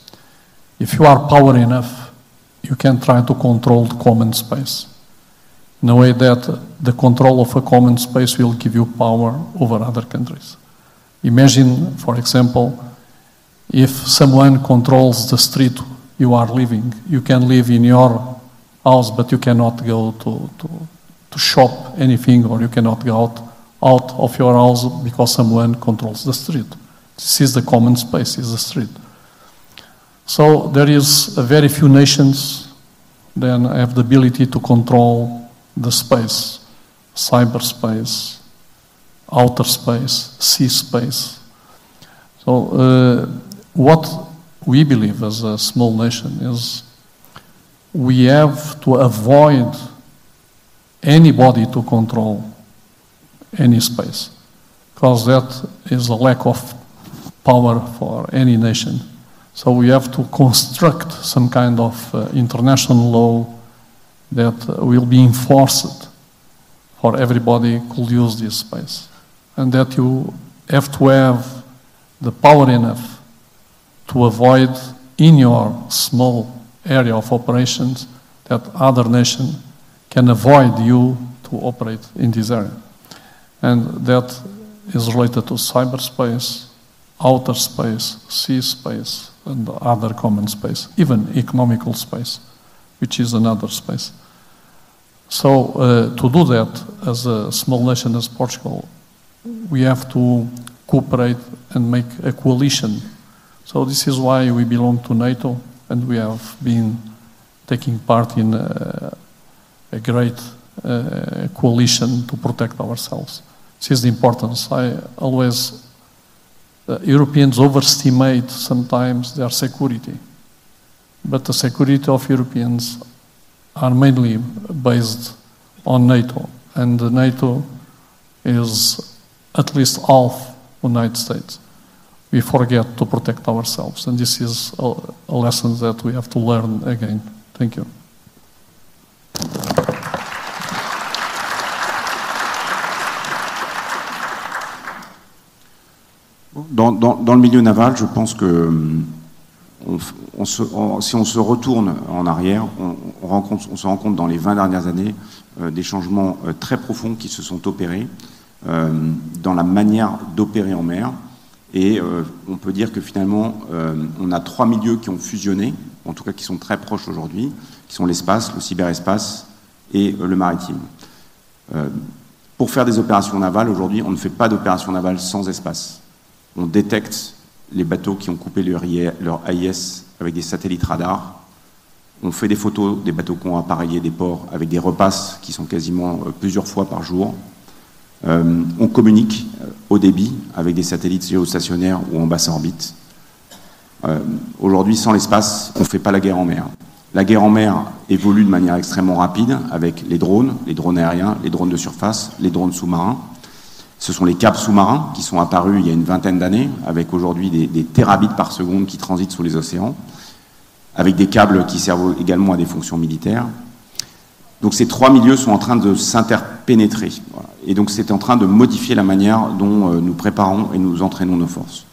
If you are power enough, you can try to control the common space in a way that the control of a common space will give you power over other countries. Imagine, for example, if someone controls the street you are living. You can live in your house, but you cannot go to, to, to shop anything, or you cannot go out, out of your house because someone controls the street. This is the common space, is the street. So there is a very few nations then have the ability to control the space, cyberspace, outer space, sea space. So uh, what we believe as a small nation is we have to avoid anybody to control any space. because that is a lack of power for any nation. So we have to construct some kind of uh, international law that uh, will be enforced for everybody could use this space. And that you have to have the power enough to avoid in your small area of operations that other nation can avoid you to operate in this area. And that is related to cyberspace, outer space, sea space, and other common space, even economical space, which is another space. So, uh, to do that, as a small nation as Portugal, we have to cooperate and make a coalition. So, this is why we belong to NATO and we have been taking part in a, a great uh, coalition to protect ourselves. This is the importance. I always, uh, Europeans overestimate sometimes their security, but the security of Europeans are mainly based on NATO, and NATO is at least half United States. We forget to protect ourselves, and this is a, a lesson that we have to learn again. Thank you. Dans, dans, dans, le milieu naval, je pense que on, on se, on, si on se retourne en arrière, on, rencontre, on, se rend compte dans les 20 dernières années euh, des changements euh, très profonds qui se sont opérés euh, dans la manière d'opérer en mer. Et euh, on peut dire que finalement, euh, on a trois milieux qui ont fusionné, en tout cas qui sont très proches aujourd'hui, qui sont l'espace, le cyberespace et euh, le maritime. pour faire des opérations navales, aujourd'hui, on ne fait pas d'opérations navales sans espace. On détecte les bateaux qui ont coupé leur, leur AIS avec des satellites radars. On fait des photos des bateaux qui ont appareillé des ports avec des repasses qui sont quasiment plusieurs fois par jour. Euh, on communique au débit avec des satellites géostationnaires ou en basse orbite. Euh, Aujourd'hui, sans l'espace, on ne fait pas la guerre en mer. La guerre en mer évolue de manière extrêmement rapide avec les drones, les drones aériens, les drones de surface, les drones sous-marins. Ce sont les câbles sous-marins qui sont apparus il y a une vingtaine d'années, avec aujourd'hui des, des par seconde qui transitent sous les océans, avec des câbles qui servent également à des fonctions militaires. Donc ces trois milieux sont en train de s'interpénétrer. Et donc c'est en train de modifier la manière dont euh, nous préparons et nous entraînons nos forces.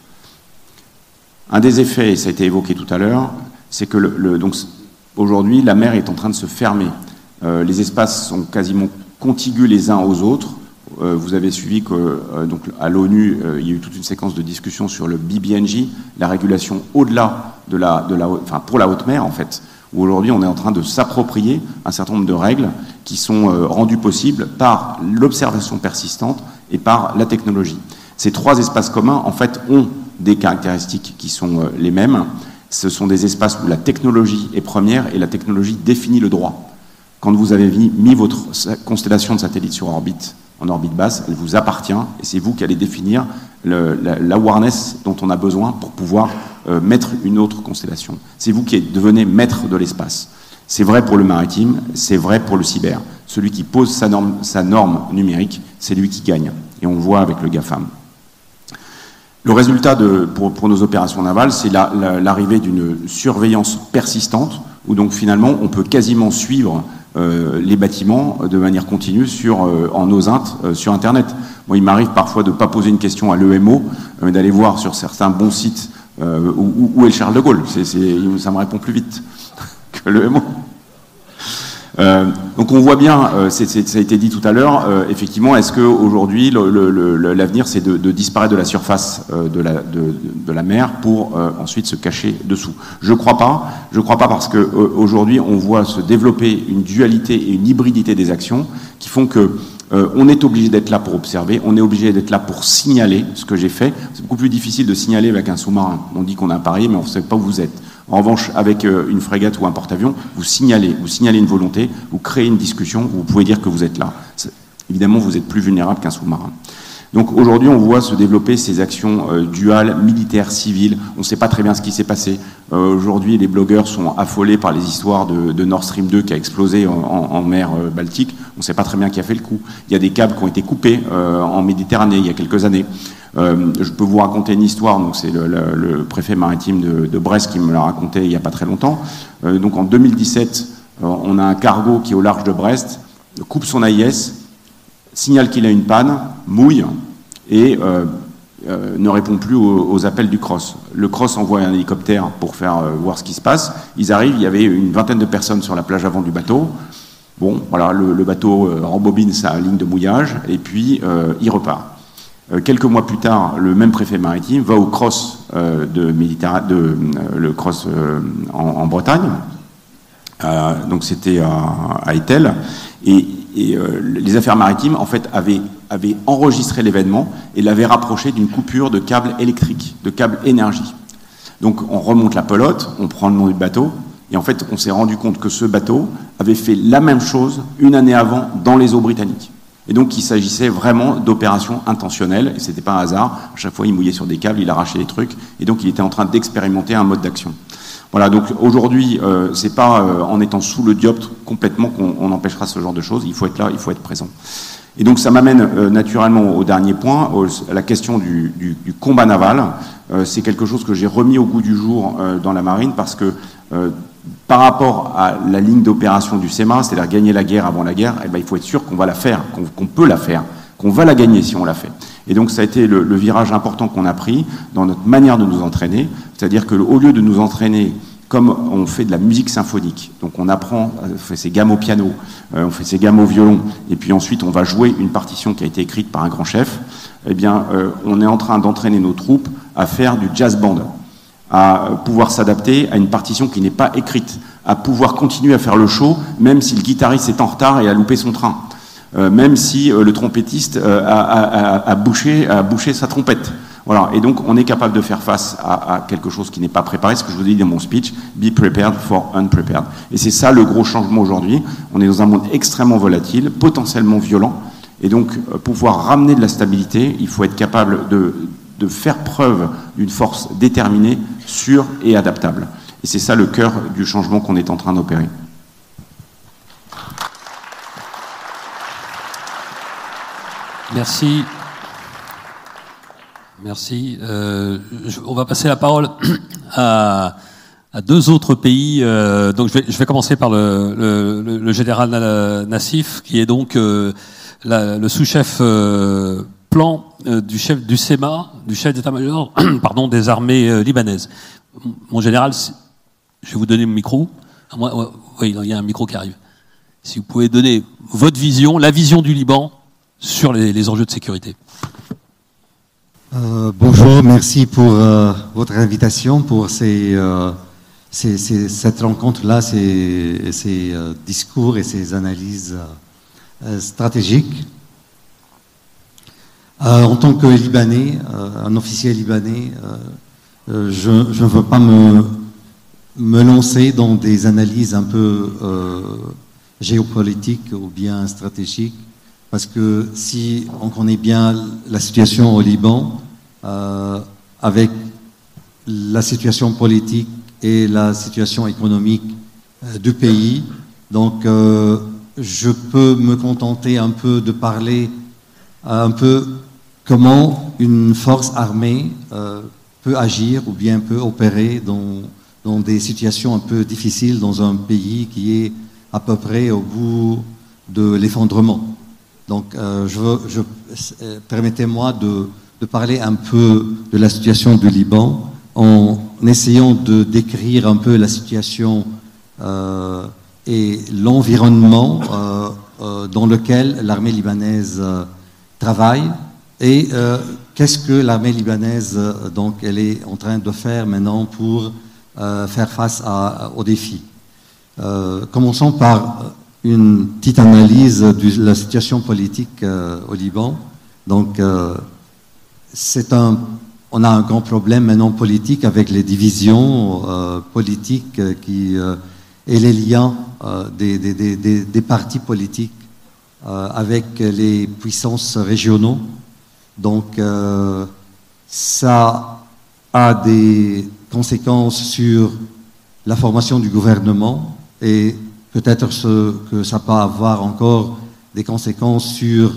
Un des effets, et ça a été évoqué tout à l'heure, c'est que donc aujourd'hui la mer est en train de se fermer. Euh, les espaces sont quasiment contigus les uns aux autres. Euh, vous avez suivi que donc à l'ONU, il y a eu toute une séquence de discussions sur le BBNJ, la régulation au-delà de la, de la, pour la haute mer en fait où aujourd'hui on est en train de s'approprier un certain nombre de règles qui sont euh, rendues possibles par l'observation persistante et par la technologie. Ces trois espaces communs, en fait, ont des caractéristiques qui sont euh, les mêmes. Ce sont des espaces où la technologie est première et la technologie définit le droit. Quand vous avez mis votre constellation de satellites sur orbite, en orbite basse, elle vous appartient et c'est vous qui allez définir l'awareness dont on a besoin pour pouvoir euh, mettre une autre constellation. C'est vous qui devenez maître de l'espace. C'est vrai pour le maritime, c'est vrai pour le cyber. Celui qui pose sa norme, numérique, c'est lui qui gagne. Et on le voit avec le GAFAM. Le résultat pour, nos opérations navales, c'est l'arrivée la, d'une surveillance persistante, où donc finalement on peut quasiment suivre les bâtiments de manière continue sur, euh, en OSINT euh, sur Internet. Moi, il m'arrive parfois de ne pas poser une question à l'EMO, mais d'aller voir sur certains bons sites où, où, est le Charles de Gaulle. Ça me répond plus vite [LAUGHS] que l'EMO. Euh, donc on voit bien, euh, ça a été dit tout à l'heure, euh, effectivement, est-ce qu'aujourd'hui l'avenir c'est de, disparaître de la surface de la, mer pour ensuite se cacher dessous? Je crois pas. Je crois pas parce qu'aujourd'hui on voit se développer une dualité et une hybridité des actions qui font que on est obligé d'être là pour observer, on est obligé d'être là pour signaler ce que j'ai fait. C'est beaucoup plus difficile de signaler avec un sous-marin. On dit qu'on a parié, mais on ne sait pas où vous êtes. En revanche, avec euh, une frégate ou un porte-avions, vous signalez, vous signalez une volonté, vous créez une discussion, vous pouvez dire que vous êtes là. Évidemment, vous êtes plus vulnérable qu'un sous-marin. Donc aujourd'hui, on voit se développer ces actions euh, duales, militaires, civiles. On ne sait pas très bien ce qui s'est passé. Euh, aujourd'hui, les blogueurs sont affolés par les histoires de, Nord Stream 2 qui a explosé en, mer euh, Baltique. On ne sait pas très bien qui a fait le coup. Il y a des câbles qui ont été coupés en Méditerranée il y a quelques années. je peux vous raconter une histoire. Donc c'est le, préfet maritime de, de, Brest qui me l'a raconté il n'y a pas très longtemps. donc en 2017, on a un cargo qui est au large de Brest, coupe son AIS, signale qu'il a une panne, mouille et euh, euh, ne répond plus aux, appels du CROSS. Le CROSS envoie un hélicoptère pour faire euh, voir ce qui se passe. Ils arrivent, il y avait une vingtaine de personnes sur la plage avant du bateau. Bon, voilà, le, bateau rembobine sa ligne de mouillage et puis il repart. quelques mois plus tard, le même préfet maritime va au CROSS de, de le CROSS en, Bretagne. donc c'était à, à Etel. Et et euh, les affaires maritimes, en fait, avaient, enregistré l'événement et l'avaient rapproché d'une coupure de câble électrique, de câble énergie. Donc on remonte la pelote, on prend le nom du bateau, et en fait, on s'est rendu compte que ce bateau avait fait la même chose une année avant dans les eaux britanniques. Et donc, il s'agissait vraiment d'opérations intentionnelles, et c'était pas un hasard. À chaque fois, il mouillait sur des câbles, il arrachait des trucs, et donc il était en train d'expérimenter un mode d'action. Voilà, donc aujourd'hui, euh, c'est pas euh, en étant sous le dioptre complètement qu'on empêchera ce genre de choses. Il faut être là, il faut être présent. Et donc ça m'amène euh, naturellement au dernier point, à la question du, du, du combat naval. Euh, c'est quelque chose que j'ai remis au goût du jour dans la marine parce que par rapport à la ligne d'opération du SEMA, c'est-à-dire gagner la guerre avant la guerre, eh ben, il faut être sûr qu'on va la faire, qu'on peut la faire, qu'on va la gagner si on la fait. Et donc ça a été le, virage important qu'on a pris dans notre manière de nous entraîner, c'est-à-dire qu'au lieu de nous entraîner comme on fait de la musique symphonique, donc on apprend, on fait ses gammes au piano, euh, on fait ses gammes au violon, et puis ensuite on va jouer une partition qui a été écrite par un grand chef, eh bien euh, on est en train d'entraîner nos troupes à faire du jazz band, à pouvoir s'adapter à une partition qui n'est pas écrite, à pouvoir continuer à faire le show, même si le guitariste est en retard et a loupé son train, même si le trompettiste a, bouché, a bouché sa trompette. Voilà, et donc on est capable de faire face à, quelque chose qui n'est pas préparé, ce que je vous ai dit dans mon speech, be prepared for unprepared. Et c'est ça le gros changement aujourd'hui. On est dans un monde extrêmement volatile, potentiellement violent, et donc euh, pouvoir ramener de la stabilité, il faut être capable de, de faire preuve d'une force déterminée, sûre et adaptable. Et c'est ça le cœur du changement qu'on est en train d'opérer. Merci. Merci. Euh, on va passer la parole à, deux autres pays. Euh, donc je vais, commencer par le, général Nassif, qui est donc euh, le sous-chef plan du chef du SEMA, du chef d'état-major, [CLEARS THROAT] pardon, des armées libanaises. Mon général, je vais vous donner mon micro. Ah, oui, il y a un micro qui arrive. Si vous pouvez donner votre vision, la vision du Liban sur les enjeux de sécurité. Euh, bonjour, merci pour euh, votre invitation, pour ces, euh, cette rencontre-là, ces, discours et ces analyses stratégiques. en tant que Libanais, un officier libanais, je ne veux pas me lancer dans des analyses un peu géopolitiques ou bien stratégiques parce que si on connaît bien la situation au Liban, euh, avec la situation politique et la situation économique euh, du pays, donc euh, je peux me contenter un peu de parler un peu comment une force armée peut agir ou bien peut opérer dans, dans des situations un peu difficiles dans un pays qui est à peu près au bout de l'effondrement. Donc, euh, je, je euh, permettez-moi de, parler un peu de la situation du Liban en essayant de décrire un peu la situation euh, et l'environnement dans lequel l'armée libanaise travaille et qu'est-ce que l'armée libanaise donc elle est en train de faire maintenant pour faire face aux défis. commençons par une petite analyse de la situation politique euh, au Liban. Donc, euh, un, on a un grand problème maintenant politique avec les divisions euh, politiques et les liens des, des, des, des, partis politiques avec les puissances régionaux. Donc, ça a des conséquences sur la formation du gouvernement et peut-être que ça peut avoir encore des conséquences sur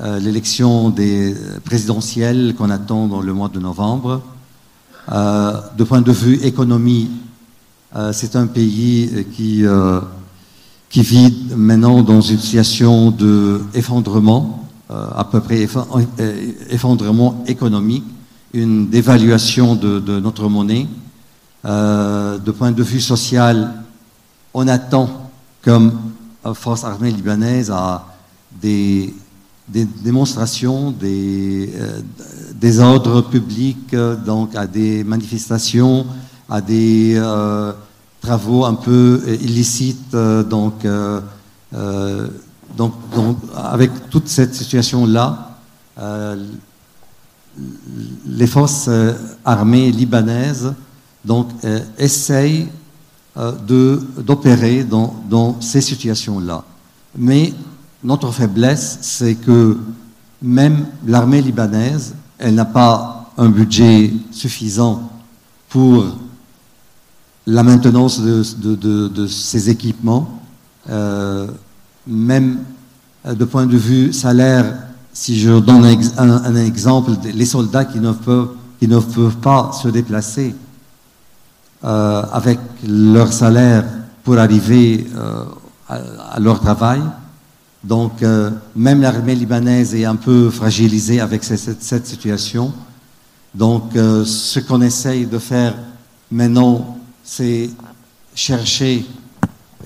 euh, l'élection des présidentielles qu'on attend dans le mois de novembre. Euh, de point de vue économie, euh, c'est un pays qui, qui vit maintenant dans une situation d'effondrement, à peu près effondrement économique, une dévaluation de notre monnaie. de point de vue social, on attend comme force armée libanaise à des, démonstrations, des, euh, ordres publics, euh, donc à des manifestations, à des euh, travaux un peu illicites. donc, avec toute cette situation-là, les forces armées libanaises donc, essayent euh, d'opérer dans, dans, ces situations-là. Mais notre faiblesse, c'est que même l'armée libanaise, elle n'a pas un budget suffisant pour la maintenance de, de, de, ces équipements. Euh, même euh, de point de vue salaire, si je donne un, un exemple, les soldats qui ne peuvent, qui ne peuvent pas se déplacer euh, avec leur salaire pour arriver euh, à, leur travail. Donc, euh, même l'armée libanaise est un peu fragilisée avec cette, situation. Donc, ce qu'on essaye de faire maintenant, c'est chercher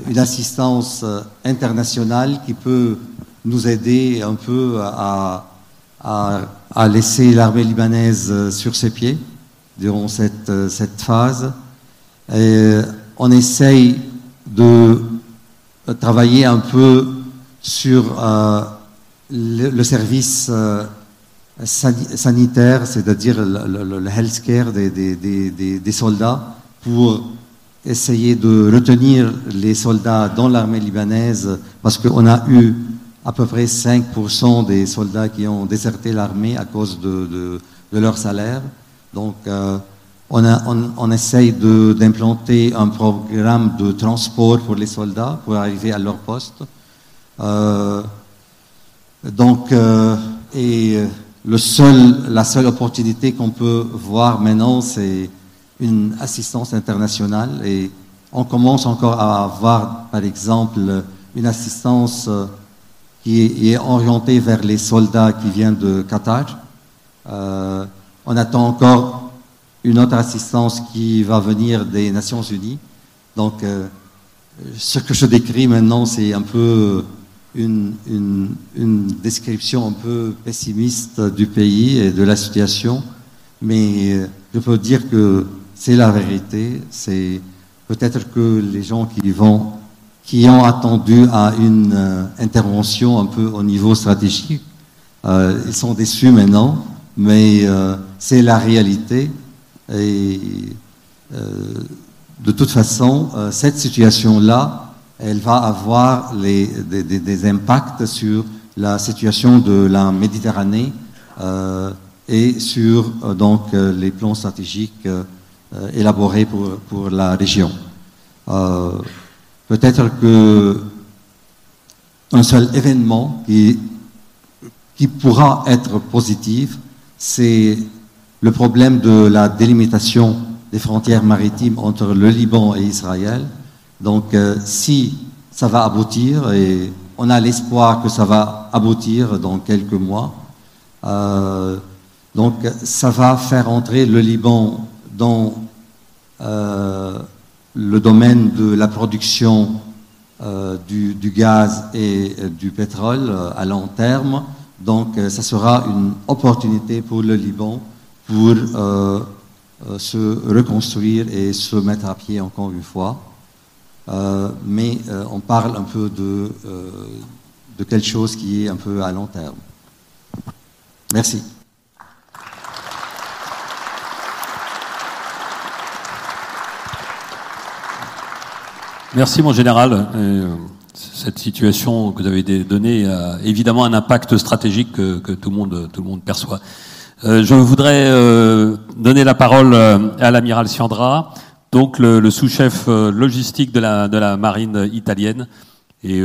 une assistance internationale qui peut nous aider un peu à, laisser l'armée libanaise sur ses pieds durant cette phase. Et on essaye de travailler un peu sur euh, le, service euh, sanitaire, c'est-à-dire le, le, healthcare des, soldats, pour essayer de retenir les soldats dans l'armée libanaise, parce qu'on a eu à peu près 5% des soldats qui ont déserté l'armée à cause de, de, de, leur salaire. Donc, euh, on, on, essaye d'implanter un programme de transport pour les soldats pour arriver à leur poste. Euh, donc, euh, et le seul, la seule opportunité qu'on peut voir maintenant, c'est une assistance internationale. Et on commence encore à avoir, par exemple, une assistance euh, qui est, orientée vers les soldats qui viennent de Qatar. on attend encore une autre assistance qui va venir des Nations Unies. Donc, euh, ce que je décris maintenant, c'est un peu une, description un peu pessimiste du pays et de la situation, mais euh, je peux dire que c'est la vérité. C'est peut-être que les gens qui vont, qui ont attendu à une euh, intervention un peu au niveau stratégique, ils sont déçus maintenant, mais c'est la réalité. Et euh, de toute façon, euh, cette situation-là, elle va avoir des, impacts sur la situation de la Méditerranée euh, et sur donc les plans stratégiques élaborés pour, pour la région. Peut-être que un seul événement qui, qui pourra être positif, c'est le problème de la délimitation des frontières maritimes entre le Liban et Israël. Donc, euh, si ça va aboutir, et on a l'espoir que ça va aboutir dans quelques mois, euh, donc ça va faire entrer le Liban dans euh, le domaine de la production du, du, gaz et du pétrole à long terme. Donc, ça sera une opportunité pour le Liban pour euh, euh, se reconstruire et se mettre à pied encore une fois. Euh, mais on parle un peu de, de quelque chose qui est un peu à long terme. Merci. Merci mon général. cette situation que vous avez donnée a évidemment un impact stratégique que, que tout, le monde, tout le monde perçoit. Euh, je voudrais euh, donner la parole euh, à l'amiral Siandra, donc le, sous-chef logistique de la, marine italienne. Et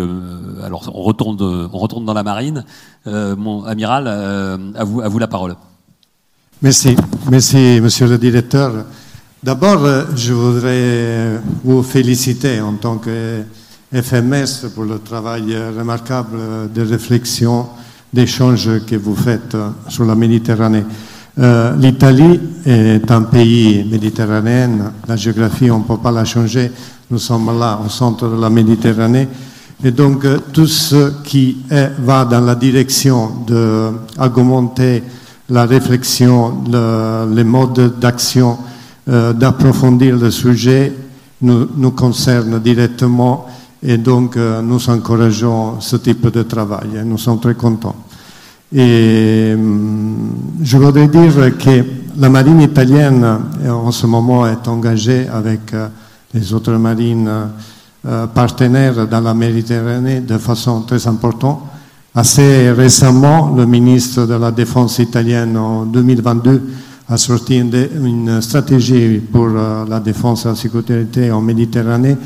alors on retourne, dans la marine. Mon amiral, à vous, la parole. Merci, monsieur le directeur. D'abord, je voudrais vous féliciter en tant que FMS pour le travail remarquable de réflexion, d'échange que vous faites sur la Méditerranée. Euh, L'Italie est un pays méditerranéen. La géographie, on ne peut pas la changer. Nous sommes là, au centre de la Méditerranée. Et donc, euh, tout ce qui va dans la direction d'augmenter la réflexion, le, les modes d'action, euh, d'approfondir le sujet, nous concerne directement et donc euh, nous encourageons ce type de travail et nous sommes très contents. Et hum, je voudrais dire que la marine italienne en ce moment est engagée avec euh, les autres marines euh, partenaires dans la Méditerranée de façon très importante. Assez récemment, le ministre de la Défense italienne en 2022 a sorti une, stratégie pour euh, la défense et la sécurité en Méditerranée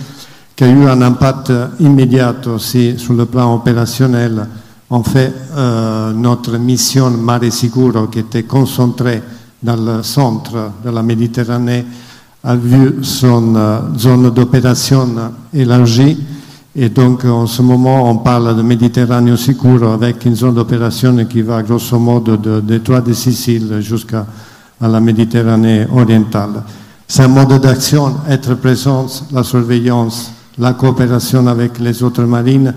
qui a eu un impact immédiat aussi sur le plan opérationnel. En fait, euh, notre mission Mare Sicuro, qui était concentrée dans le centre de la Méditerranée, a vu son euh, zone d'opération élargie. Et donc, en ce moment, on parle de Méditerranée Sicuro avec une zone d'opération qui va grosso modo de détroit de Sicile jusqu'à la Méditerranée orientale. C'est un mode d'action, être présent, la surveillance, la coopération avec les autres marines,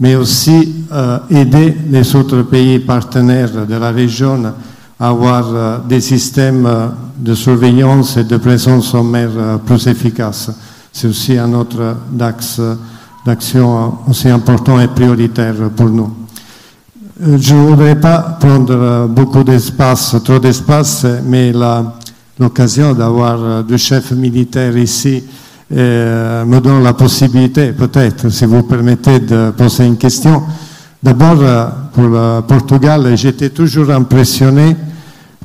mais aussi euh, aider les autres pays partenaires de la région à avoir euh, des systèmes de surveillance et de présence en mer euh, plus efficaces. C'est aussi un autre axe d'action aussi important et prioritaire pour nous. Je ne voudrais pas prendre beaucoup d'espace, trop d'espace, mais l'occasion d'avoir deux chefs militaires ici euh, me donne la possibilité, peut-être, si vous permettez, de poser une question. D'abord, pour le Portugal, j'étais toujours impressionné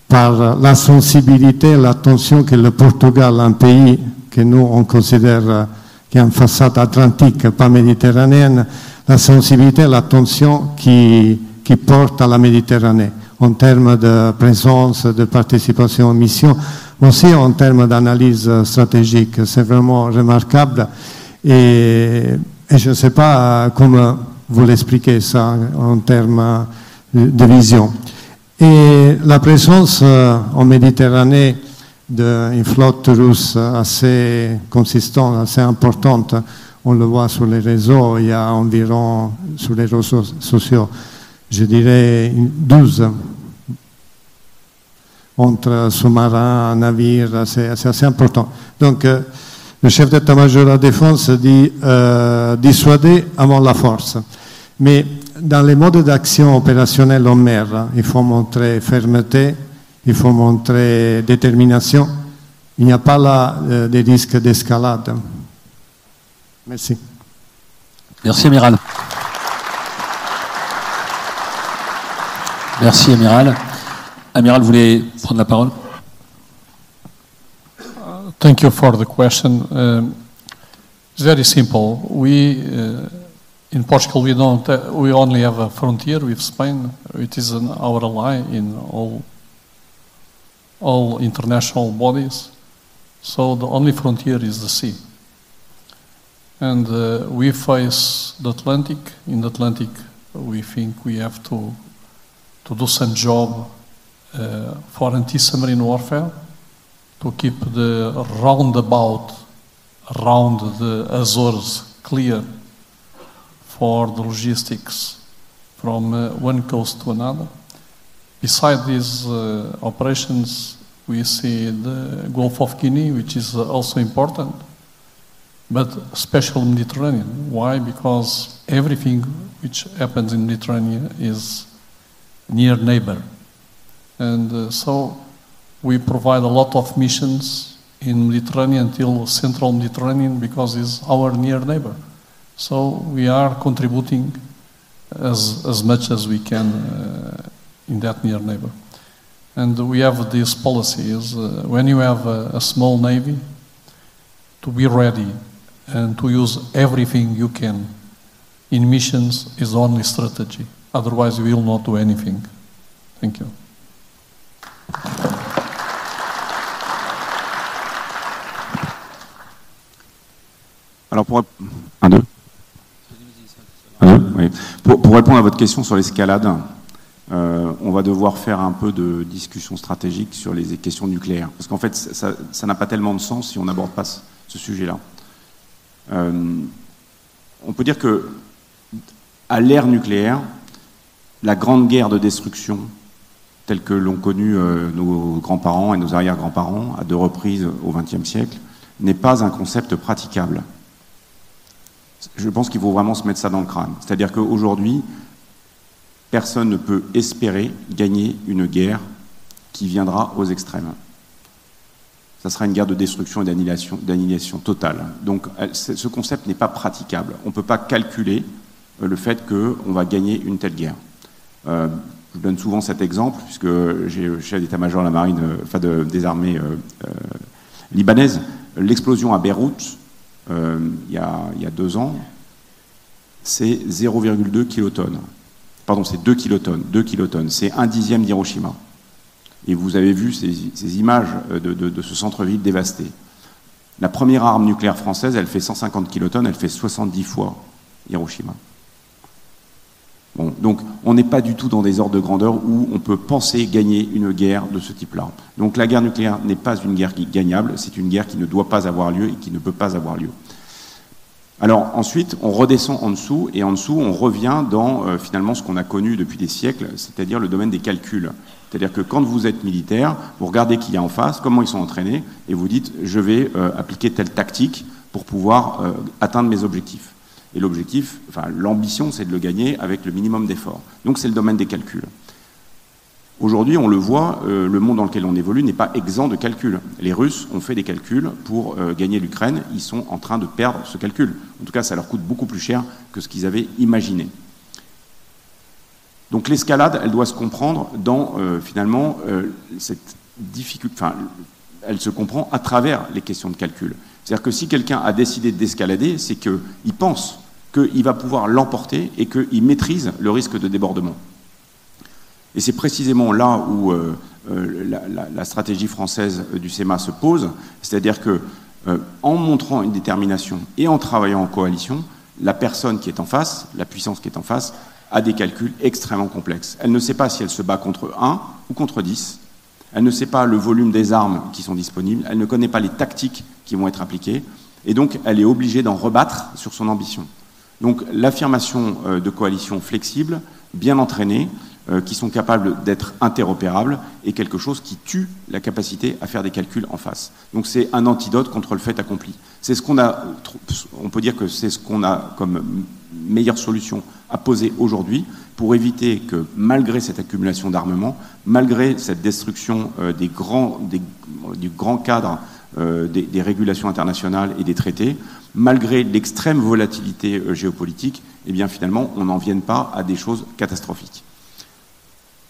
par la sensibilité et l'attention que le Portugal, un pays que nous, on considère qui a une façade atlantique, pas méditerranéenne, la sensibilité et l'attention qui, qui porte à la Méditerranée en termes de présence, de participation aux missions aussi en termes d'analyse stratégique. C'est vraiment remarquable. Et, je ne sais pas comment vous l'expliquez ça en termes de vision. Et la présence en Méditerranée d'une flotte russe assez consistante, assez importante, on le voit sur les réseaux, il y a environ, sur les réseaux sociaux, je dirais 12 entre sous-marins, navires, c'est assez important. Donc, euh, le chef d'état-major de la défense dit euh, dissuader avant la force. Mais dans les modes d'action opérationnels en mer, il faut montrer fermeté, il faut montrer détermination. Il n'y a pas là euh, des risques d'escalade. Merci. Merci, amiral. Merci, amiral. Amiral, vous voulez prendre la parole uh, Thank you for the question. Um, it's very simple. We uh, in Portugal we don't uh, we only have a frontier with Spain. It is an, our ally in all all international bodies. So the only frontier is the sea. And uh, we face the Atlantic. In the Atlantic, we think we have to to do some job for anti-submarine warfare to keep the roundabout around the Azores clear for the logistics from uh, one coast to another. Beside these uh, operations, we see the Gulf of Guinea, which is uh, also important, but special Mediterranean. Why? Because everything which happens in Mediterranean is near neighbor. And uh, so we provide a lot of missions in Mediterranean until central Mediterranean because it's our near neighbor. So we are contributing as, as much as we can uh, in that near neighbor. And we have this policy is uh, when you have a, a small navy, to be ready and to use everything you can in missions is only strategy. Otherwise, you will not do anything. Thank you. Alors pour un deux. Un, deux pour, répondre à votre question sur l'escalade, euh, on va devoir faire un peu de discussion stratégique sur les questions nucléaires, parce qu'en fait, ça n'a pas tellement de sens si on n'aborde pas ce, ce sujet-là. Euh, on peut dire que à l'ère nucléaire, la grande guerre de destruction, telle que l'ont connue euh, nos grands-parents et nos arrière-grands-parents à deux reprises au XXe siècle, n'est pas un concept praticable. Je pense qu'il faut vraiment se mettre ça dans le crâne. C'est-à-dire qu'aujourd'hui, personne ne peut espérer gagner une guerre qui viendra aux extrêmes. Ça sera une guerre de destruction et d'annihilation totale. Donc ce concept n'est pas praticable. On ne peut pas calculer euh, le fait qu'on va gagner une telle guerre. Euh, je donne souvent cet exemple, puisque j'ai chef d'état-major de la marine, euh, enfin de, des armées euh, euh, libanaises. L'explosion à Beyrouth, il, y a, deux ans, c'est 0,2 kilotonnes. Pardon, c'est 2 kilotonnes. 2 kilotonnes. C'est un dixième d'Hiroshima. Et vous avez vu ces, images de, de, de ce centre-ville dévasté. La première arme nucléaire française, elle fait 150 kilotonnes, elle fait 70 fois Hiroshima. Donc on n'est pas du tout dans des ordres de grandeur où on peut penser gagner une guerre de ce type-là. Donc la guerre nucléaire n'est pas une guerre gagnable, c'est une guerre qui ne doit pas avoir lieu et qui ne peut pas avoir lieu. Alors ensuite, on redescend en dessous et en dessous, on revient dans euh, finalement ce qu'on a connu depuis des siècles, c'est-à-dire le domaine des calculs. C'est-à-dire que quand vous êtes militaire, vous regardez qui y a en face, comment ils sont entraînés, et vous dites je vais euh, appliquer telle tactique pour pouvoir euh, atteindre mes objectifs. Et l'objectif, enfin l'ambition, c'est de le gagner avec le minimum d'efforts. Donc c'est le domaine des calculs. Aujourd'hui, on le voit, euh, le monde dans lequel on évolue n'est pas exempt de calculs. Les Russes ont fait des calculs pour euh, gagner l'Ukraine. Ils sont en train de perdre ce calcul. En tout cas, ça leur coûte beaucoup plus cher que ce qu'ils avaient imaginé. Donc l'escalade, elle doit se comprendre dans euh, finalement cette difficulté. Elle se comprend à travers les questions de calcul. C'est-à-dire que si quelqu'un a décidé d'escalader, c'est qu'il pense qu'il va pouvoir l'emporter et qu'il maîtrise le risque de débordement. Et c'est précisément là où euh, euh, la, stratégie française du SEMA se pose, c'est-à-dire que euh, en montrant une détermination et en travaillant en coalition, la personne qui est en face, la puissance qui est en face, a des calculs extrêmement complexes. Elle ne sait pas si elle se bat contre 1 ou contre 10. Elle ne sait pas le volume des armes qui sont disponibles. Elle ne connaît pas les tactiques qui vont être appliquées. Et donc, elle est obligée d'en rebattre sur son ambition. Donc, l'affirmation euh, de coalitions flexibles, bien entraînées, euh, qui sont capables d'être interopérables, est quelque chose qui tue la capacité à faire des calculs en face. Donc, c'est un antidote contre le fait accompli. C'est ce qu'on a, on peut dire que c'est ce qu'on a comme meilleure solution à poser aujourd'hui pour éviter que, malgré cette accumulation d'armement, malgré cette destruction euh, des grands, des, du grand cadre euh, des, régulations internationales et des traités, malgré l'extrême volatilité euh, géopolitique, eh bien finalement, on n'en vienne pas à des choses catastrophiques.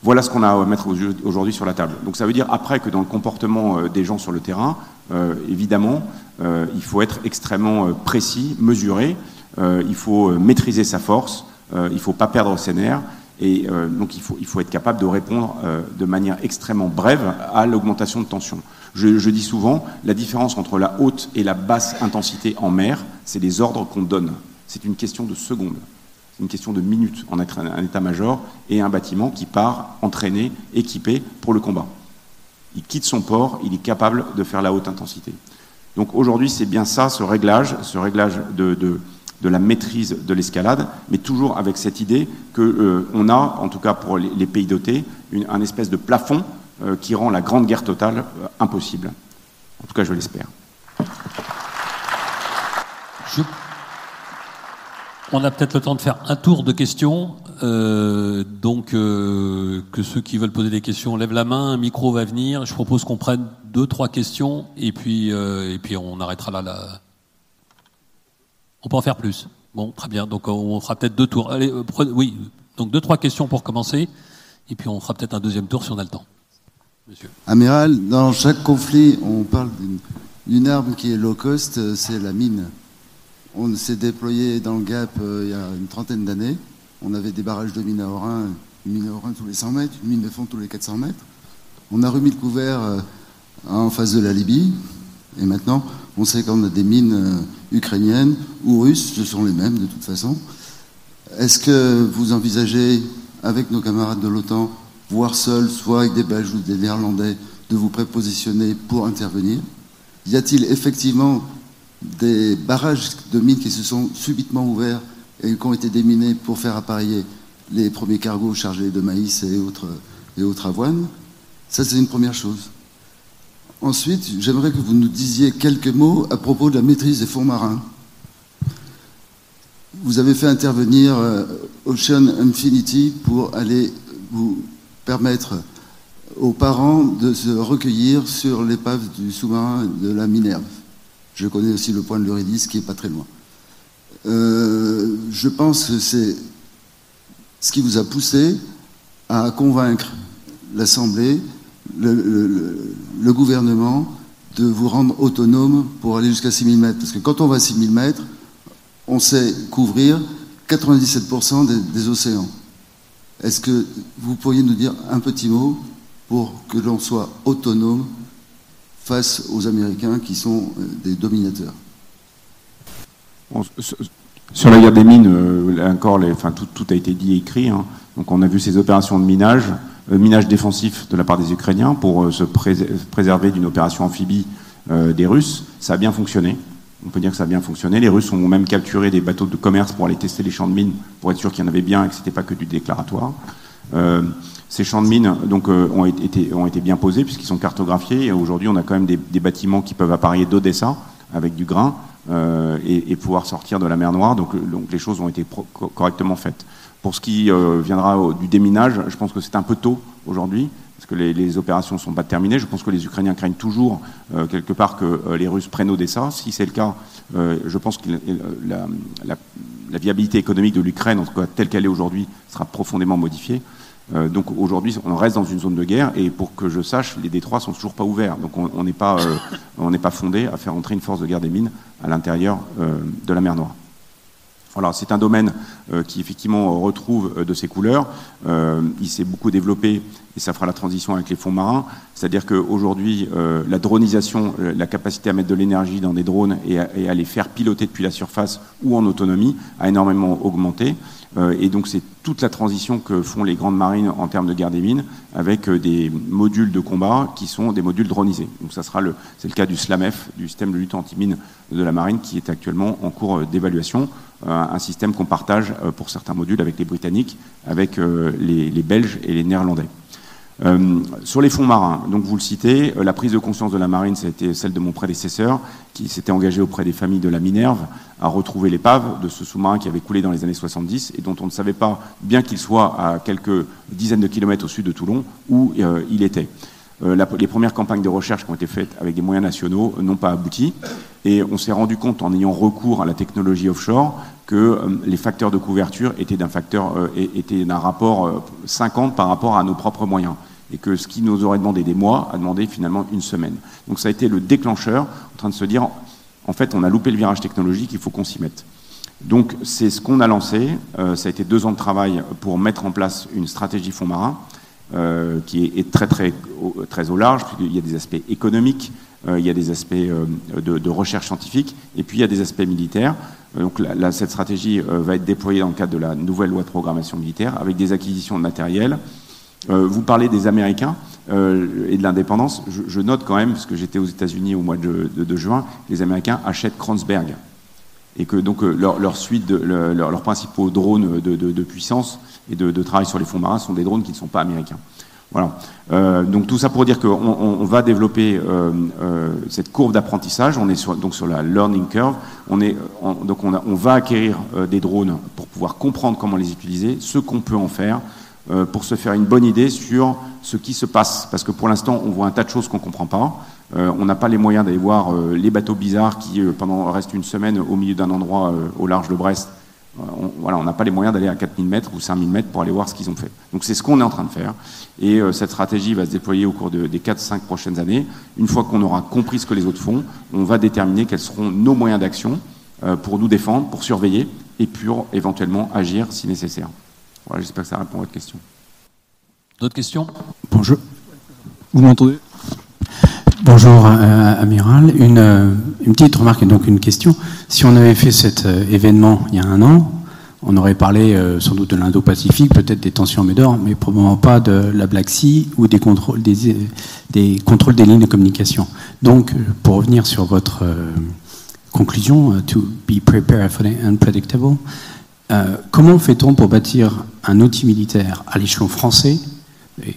Voilà ce qu'on a à mettre aujourd'hui sur la table. Donc ça veut dire après que dans le comportement des gens sur le terrain, euh, évidemment, euh, il faut être extrêmement précis, mesuré, euh, il faut maîtriser sa force, il ne faut pas perdre ses nerfs, et donc il faut, il faut, être capable de répondre de manière extrêmement brève à l'augmentation de tension. Je, dis souvent, la différence entre la haute et la basse intensité en mer, c'est les ordres qu'on donne. C'est une question de secondes. C'est une question de minutes en être un état-major et un bâtiment qui part entraîné, équipé pour le combat. Il quitte son port, il est capable de faire la haute intensité. Donc aujourd'hui, c'est bien ça, ce réglage, ce réglage de, de la maîtrise de l'escalade, mais toujours avec cette idée qu'on euh, a, en tout cas pour les, pays dotés, une, un espèce de plafond euh, qui rend la grande guerre totale euh, impossible. En tout cas, je l'espère. On a peut-être le temps de faire un tour de questions. Donc, que ceux qui veulent poser des questions lèvent la main, un micro va venir. Je propose qu'on prenne deux, trois questions et puis, et puis on arrêtera là. là. On peut en faire plus. Bon, très bien. Donc on fera peut-être deux tours. Allez, oui. Donc deux trois questions pour commencer, et puis on fera peut-être un deuxième tour si on a le temps. Monsieur. Amiral, dans chaque conflit, on parle d'une arme qui est low cost, c'est la mine. On s'est déployé dans le Gap il y a une trentaine d'années. On avait des barrages de mine à Orin, une mine à Orin tous les 100 mètres, une mine de fond tous les 400 mètres. On a remis le couvert en face de la Libye, et maintenant, on sait qu'on a des mines euh, ukrainiennes ou russes, ce sont les mêmes de toute façon. Est-ce que vous envisagez, avec nos camarades de l'OTAN, voire seuls, soit avec des Belges ou des Néerlandais, de vous prépositionner pour intervenir? Y a-t-il effectivement des barrages de mines qui se sont subitement ouverts et qui ont été déminés pour faire appareiller les premiers cargos chargés de maïs et autres, et autres avoines? Ça, c'est une première chose. Ensuite, j'aimerais que vous nous disiez quelques mots à propos de la maîtrise des fonds marins. Vous avez fait intervenir euh, Ocean Infinity pour aller vous permettre aux parents de se recueillir sur l'épave du sous-marin de la Minerve. Je connais aussi le point de l'Eurydice qui n'est pas très loin. Euh, je pense que c'est ce qui vous a poussé à convaincre l'Assemblée le, gouvernement de vous rendre autonome pour aller jusqu'à 6000 mètres. Parce que quand on va à 6000 mètres, on sait couvrir 97% des, océans. Est-ce que vous pourriez nous dire un petit mot pour que l'on soit autonome face aux Américains qui sont euh, des dominateurs? Sur la guerre des mines, euh, encore, enfin, tout, a été dit et écrit. Hein. Donc on a vu ces opérations de minage. Euh, minage défensif de la part des Ukrainiens pour euh, se préserver d'une opération amphibie euh, des Russes. Ça a bien fonctionné. On peut dire que ça a bien fonctionné. Les Russes ont même capturé des bateaux de commerce pour aller tester les champs de mines, pour être sûr qu'il y en avait bien et que ce n'était pas que du déclaratoire. ces champs de mines ont, été, été bien posés puisqu'ils sont cartographiés. Aujourd'hui, on a quand même des, bâtiments qui peuvent appareiller d'Odessa avec du grain et, pouvoir sortir de la mer Noire. Donc les choses ont été correctement faites. Pour ce qui euh, viendra du déminage, je pense que c'est un peu tôt aujourd'hui, parce que les, opérations ne sont pas terminées. Je pense que les Ukrainiens craignent toujours, euh, quelque part, que euh, les Russes prennent Odessa. Si c'est le cas, je pense que la, viabilité économique de l'Ukraine, en tout cas telle qu'elle est aujourd'hui, sera profondément modifiée. donc aujourd'hui, on reste dans une zone de guerre et pour que je sache, les détroits sont toujours pas ouverts. Donc on n'est pas fondé à faire entrer une force de guerre des mines à l'intérieur de la mer Noire. C'est un domaine euh, qui effectivement retrouve euh, de ses couleurs. Euh, il s'est beaucoup développé et ça fera la transition avec les fonds marins. C'est-à-dire qu'aujourd'hui, la dronisation, la capacité à mettre de l'énergie dans des drones et à, les faire piloter depuis la surface ou en autonomie a énormément augmenté. Et donc c'est toute la transition que font les grandes marines en termes de guerre des mines avec des modules de combat qui sont des modules dronisés. Donc ça sera le, c'est le cas du SLAMEF, du système de lutte anti-mine de la marine, qui est actuellement en cours d'évaluation. Euh, un système qu'on partage euh, pour certains modules avec les Britanniques, avec euh, les, Belges et les Néerlandais. Sur les fonds marins, donc vous le citez, la prise de conscience de la marine, ça a été celle de mon prédécesseur, qui s'était engagé auprès des familles de la Minerve à retrouver l'épave de ce sous-marin qui avait coulé dans les années 70 et dont on ne savait pas, bien qu'il soit à quelques dizaines de kilomètres au sud de Toulon, où il était. Euh, les premières campagnes de recherche qui ont été faites avec des moyens nationaux n'ont pas abouti. Et on s'est rendu compte, en ayant recours à la technologie offshore, que euh, les facteurs de couverture étaient d'un facteur, euh, étaient d'un rapport 50 par rapport à nos propres moyens. Et que ce qui nous aurait demandé des mois a demandé finalement une semaine. Donc ça a été le déclencheur, en train de se dire, en fait, on a loupé le virage technologique, il faut qu'on s'y mette. Donc c'est ce qu'on a lancé. ça a été deux ans de travail pour mettre en place une stratégie fonds marins euh, qui est, très, très, très au large, puisqu'il y a des aspects économiques, euh, il y a des aspects euh, de, recherche scientifique, et puis il y a des aspects militaires. Donc cette stratégie va être déployée dans le cadre de la nouvelle loi de programmation militaire, avec des acquisitions de matériel. vous parlez des Américains et de l'indépendance. Je, note quand même, parce que j'étais aux États-Unis au mois de, juin, les Américains achètent Kranzberg et que donc leur, suite, leurs principaux drones de, puissance et de, travail sur les fonds marins sont des drones qui ne sont pas américains. Voilà. Euh, donc tout ça pour dire qu'on on, va développer euh, euh, cette courbe d'apprentissage. On est sur, donc sur la learning curve. On donc on, va acquérir des drones pour pouvoir comprendre comment les utiliser, ce qu'on peut en faire, pour se faire une bonne idée sur ce qui se passe. Parce que pour l'instant, on voit un tas de choses qu'on comprend pas. on n'a pas les moyens d'aller voir les bateaux bizarres qui pendant reste une semaine au milieu d'un endroit au large de Brest on voilà, n'a pas les moyens d'aller à 4000 mètres ou 5000 mètres pour aller voir ce qu'ils ont fait. Donc c'est ce qu'on est en train de faire. Et cette stratégie va se déployer au cours des 4-5 prochaines années. Une fois qu'on aura compris ce que les autres font, on va déterminer quels seront nos moyens d'action pour nous défendre, pour surveiller et pour éventuellement agir si nécessaire. Voilà, j'espère que ça répond à votre question. D'autres questions? Bonjour. Vous m'entendez? Bonjour, euh, Amiral. Une, euh, une, petite remarque et donc une question. Si on avait fait cet euh, événement il y a un an, on aurait parlé sans doute de l'Indo-Pacifique, peut-être des tensions en Médor, mais probablement pas de la Black Sea ou des contrôles des, des contrôles des lignes de communication. Donc, pour revenir sur votre conclusion, to be prepared for the unpredictable, comment fait-on pour bâtir un outil militaire à l'échelon français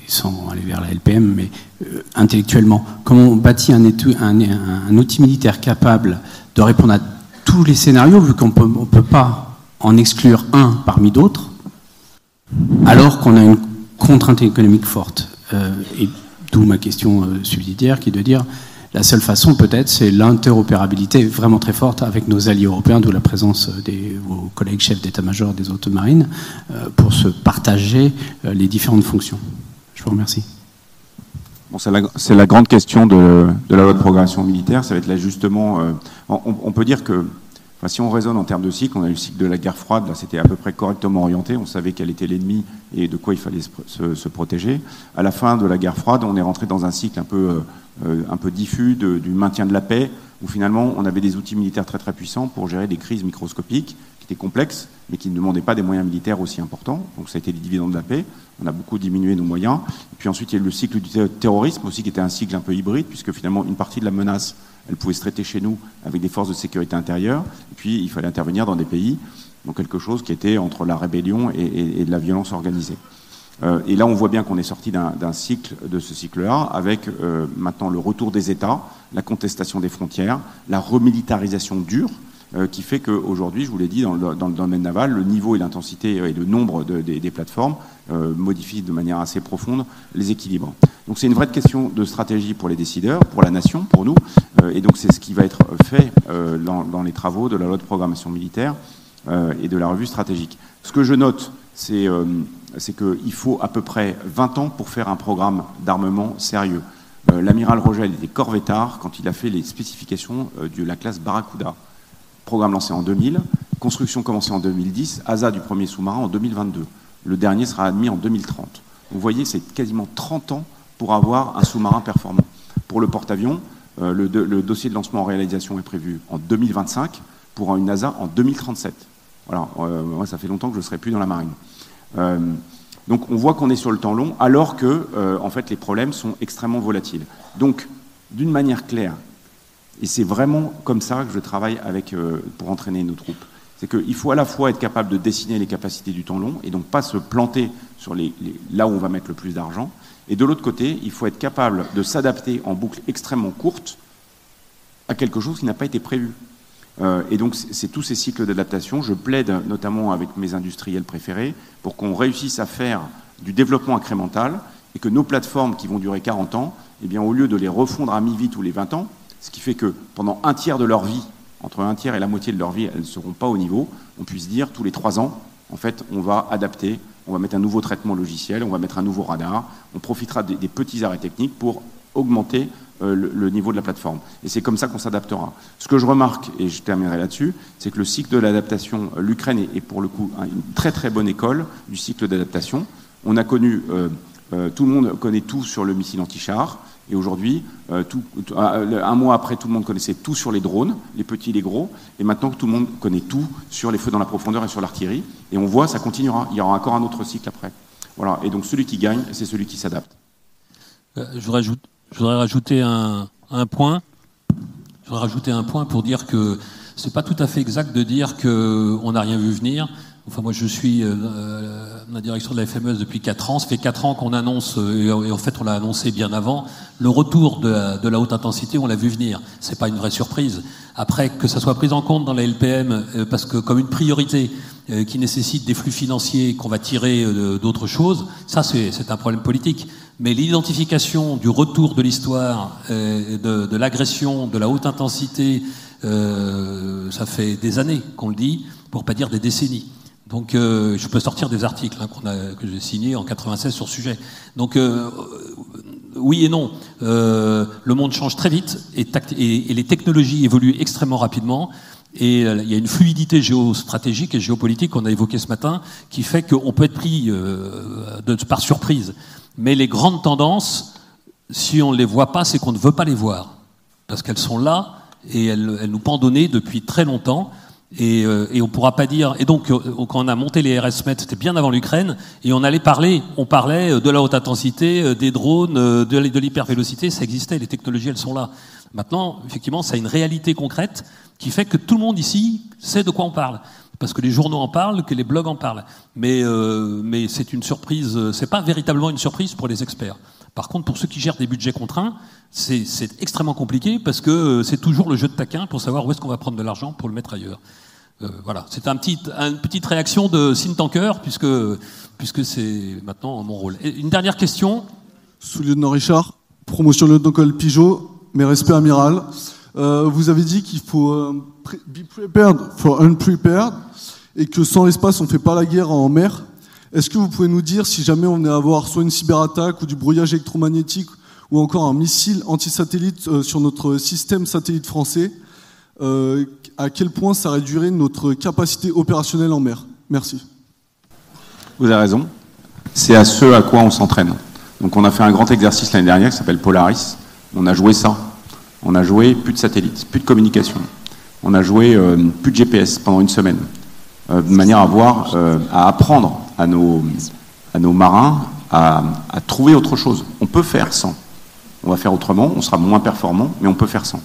sans aller vers la LPM, mais euh, intellectuellement, comment on bâtit un, outil militaire capable de répondre à tous les scénarios, vu qu'on ne peut pas en exclure un parmi d'autres, alors qu'on a une contrainte économique forte. Euh, et d'où ma question euh, subsidiaire, qui est de dire, la seule façon peut-être, c'est l'interopérabilité vraiment très forte avec nos alliés européens, d'où la présence de vos collègues chefs d'état-major des autres marines, pour se partager les différentes fonctions. Je vous remercie. C'est la, grande question de, la loi de programmation militaire. Ça va être l'ajustement. Euh, on, peut dire que, si on raisonne en termes de cycle, on a eu le cycle de la guerre froide. Là, c'était à peu près correctement orienté. On savait quel était l'ennemi et de quoi il fallait se, protéger. À la fin de la guerre froide, on est rentré dans un cycle un peu, euh, diffus du maintien de la paix, où finalement on avait des outils militaires très très puissants pour gérer des crises microscopiques qui étaient complexes, mais qui ne demandaient pas des moyens militaires aussi importants. Donc ça a été les dividendes de la paix. On a beaucoup diminué nos moyens. Et puis ensuite, il y a eu le cycle du terrorisme aussi, qui était un cycle un peu hybride, puisque finalement, une partie de la menace, elle pouvait se traiter chez nous avec des forces de sécurité intérieure. Et puis, il fallait intervenir dans des pays, donc quelque chose qui était entre la rébellion et, la violence organisée. Euh, et là, on voit bien qu'on est sorti d'un cycle, de ce cycle-là, avec euh, maintenant le retour des États, la contestation des frontières, la remilitarisation dure, qui fait qu'aujourd'hui, je vous l'ai dit, dans le, domaine naval, le niveau et l'intensité et le nombre de, de, des plateformes euh, modifient de manière assez profonde les équilibres. Donc c'est une vraie question de stratégie pour les décideurs, pour la nation, pour nous, euh, et donc c'est ce qui va être fait euh, dans, dans, les travaux de la loi de programmation militaire euh, et de la revue stratégique. Ce que je note, c'est qu'il faut à peu près 20 ans pour faire un programme d'armement sérieux. Euh, L'amiral Rogel était corvettard quand il a fait les spécifications euh, de la classe Barracuda. Programme lancé en 2000, construction commencée en 2010, ASA du premier sous-marin en 2022. Le dernier sera admis en 2030. Vous voyez, c'est quasiment 30 ans pour avoir un sous-marin performant. Pour le porte-avions, euh, le, dossier de lancement en réalisation est prévu en 2025, pour une ASA en 2037. Voilà, euh, moi ça fait longtemps que je ne serai plus dans la marine. Euh, donc on voit qu'on est sur le temps long, alors que euh, en fait les problèmes sont extrêmement volatiles. Donc, d'une manière claire, et c'est vraiment comme ça que je travaille euh, pour entraîner nos troupes, c'est qu'il faut à la fois être capable de dessiner les capacités du temps long et donc pas se planter sur là où on va mettre le plus d'argent. Et de l'autre côté, il faut être capable de s'adapter en boucle extrêmement courte à quelque chose qui n'a pas été prévu. Euh, et donc, c'est tous ces cycles d'adaptation. Je plaide notamment avec mes industriels préférés pour qu'on réussisse à faire du développement incrémental et que nos plateformes qui vont durer 40 ans, eh au lieu de les refondre à mi-vie tous les 20 ans, ce qui fait que pendant un tiers de leur vie, entre un tiers et la moitié de leur vie, elles ne seront pas au niveau, on puisse dire tous les 3 ans, en fait, on va adapter, on va mettre un nouveau traitement logiciel, on va mettre un nouveau radar, on profitera des, petits arrêts techniques pour augmenter euh, le, niveau de la plateforme. Et c'est comme ça qu'on s'adaptera. Ce que je remarque, et je terminerai là-dessus, c'est que le cycle de l'adaptation, euh, l'Ukraine est, pour le coup une très très bonne école du cycle d'adaptation. On a connu, euh, tout le monde connaît tout sur le missile anti-char, et aujourd'hui, euh, un mois après, tout le monde connaissait tout sur les drones, les petits, les gros, et maintenant tout le monde connaît tout sur les feux dans la profondeur et sur l'artillerie, et on voit, ça continuera. Il y aura encore un autre cycle après. Voilà. Et donc celui qui gagne, c'est celui qui s'adapte. je rajoute je voudrais rajouter un, un, point. Je voudrais rajouter un point pour dire que c'est pas tout à fait exact de dire qu'on n'a rien vu venir. Enfin, moi, je suis euh, la direction de la FMES depuis 4 ans. Ça fait 4 ans qu'on annonce, euh, et en fait, on l'a annoncé bien avant, le retour de la, haute intensité, on l'a vu venir. C'est pas une vraie surprise. Après, que ça soit pris en compte dans la LPM, euh, parce que comme une priorité euh, qui nécessite des flux financiers qu'on va tirer euh, d'autres choses, ça, c'est un problème politique. Mais l'identification du retour de l'histoire, euh, de, de l'agression, de la haute intensité, euh, ça fait des années qu'on le dit. pour pas dire des décennies. Donc euh, je peux sortir des articles hein, que j'ai signés en 96 sur ce sujet. Donc euh, oui et non. Euh, le monde change très vite et, les technologies évoluent extrêmement rapidement. Et euh, il y a une fluidité géostratégique et géopolitique qu'on a évoquée ce matin qui fait qu'on peut être pris euh, par surprise. Mais les grandes tendances, si on ne les voit pas, c'est qu'on ne veut pas les voir. Parce qu'elles sont là et elles, elles nous pendonnaient depuis très longtemps. Et, euh, et on pourra pas dire. Et donc, euh, quand on a monté les RSMET, c'était bien avant l'Ukraine, et on allait parler. On parlait euh, de la haute intensité, euh, des drones, de, l'hypervélocité. Ça existait. Les technologies, elles sont là. Maintenant, effectivement, ça a une réalité concrète qui fait que tout le monde ici sait de quoi on parle. Parce que les journaux en parlent, que les blogs en parlent. Mais, euh, mais c'est une surprise. C'est pas véritablement une surprise pour les experts. Par contre, pour ceux qui gèrent des budgets contraints, c'est extrêmement compliqué parce que c'est toujours le jeu de taquin pour savoir où est-ce qu'on va prendre de l'argent pour le mettre ailleurs. Euh, voilà, c'est un une petite réaction de think tanker puisque, puisque c'est maintenant mon rôle. Une dernière question. Sous-lieutenant Richard, promotion lieutenant-colonel Pigeot, mes respects amiral. Euh, vous avez dit qu'il faut euh, be prepared for unprepared et que sans l'espace on fait pas la guerre en mer. Est-ce que vous pouvez nous dire si jamais on venait à avoir soit une cyberattaque ou du brouillage électromagnétique ou encore un missile anti-satellite euh, sur notre système satellite français, à quel point ça réduirait notre capacité opérationnelle en mer Merci. Vous avez raison. C'est à ce à quoi on s'entraîne. Donc on a fait un grand exercice l'année dernière qui s'appelle Polaris. On a joué ça. On a joué plus de satellites, plus de communication. On a joué euh, plus de GPS pendant une semaine, euh, de manière à voir, euh, à apprendre à nos, à nos marins à, à trouver autre chose. On peut faire sans. On va faire autrement, on sera moins performant, mais on peut faire sans.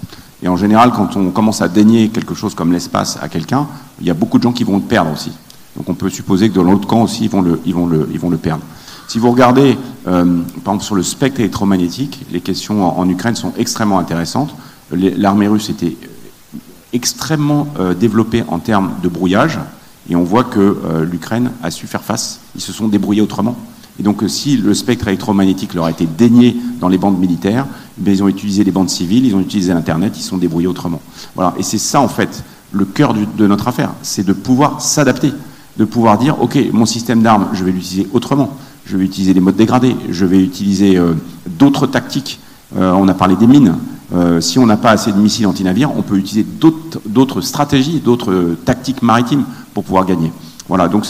Et en général, quand on commence à dénier quelque chose comme l'espace à quelqu'un, il y a beaucoup de gens qui vont le perdre aussi. Donc on peut supposer que de l'autre camp aussi, ils vont le, perdre. Si vous regardez, euh, par exemple, sur le spectre électromagnétique, les questions en, Ukraine sont extrêmement intéressantes. L'armée russe était extrêmement euh, développée en termes de brouillage, et on voit que euh, l'Ukraine a su faire face. Ils se sont débrouillés autrement. Et donc, euh, si le spectre électromagnétique leur a été dénié dans les bandes militaires, eh bien, ils ont utilisé les bandes civiles, ils ont utilisé l'Internet, ils se sont débrouillés autrement. Voilà. Et c'est ça, en fait, le cœur de notre affaire. C'est de pouvoir s'adapter. De pouvoir dire, OK, mon système d'armes, je vais l'utiliser autrement. Je vais utiliser des modes dégradés. Je vais utiliser euh, d'autres tactiques. Euh, on a parlé des mines. Si on n'a pas assez de missiles anti-navires, on peut utiliser d'autres- stratégies, d'autres tactiques maritimes pour pouvoir gagner. Voilà, donc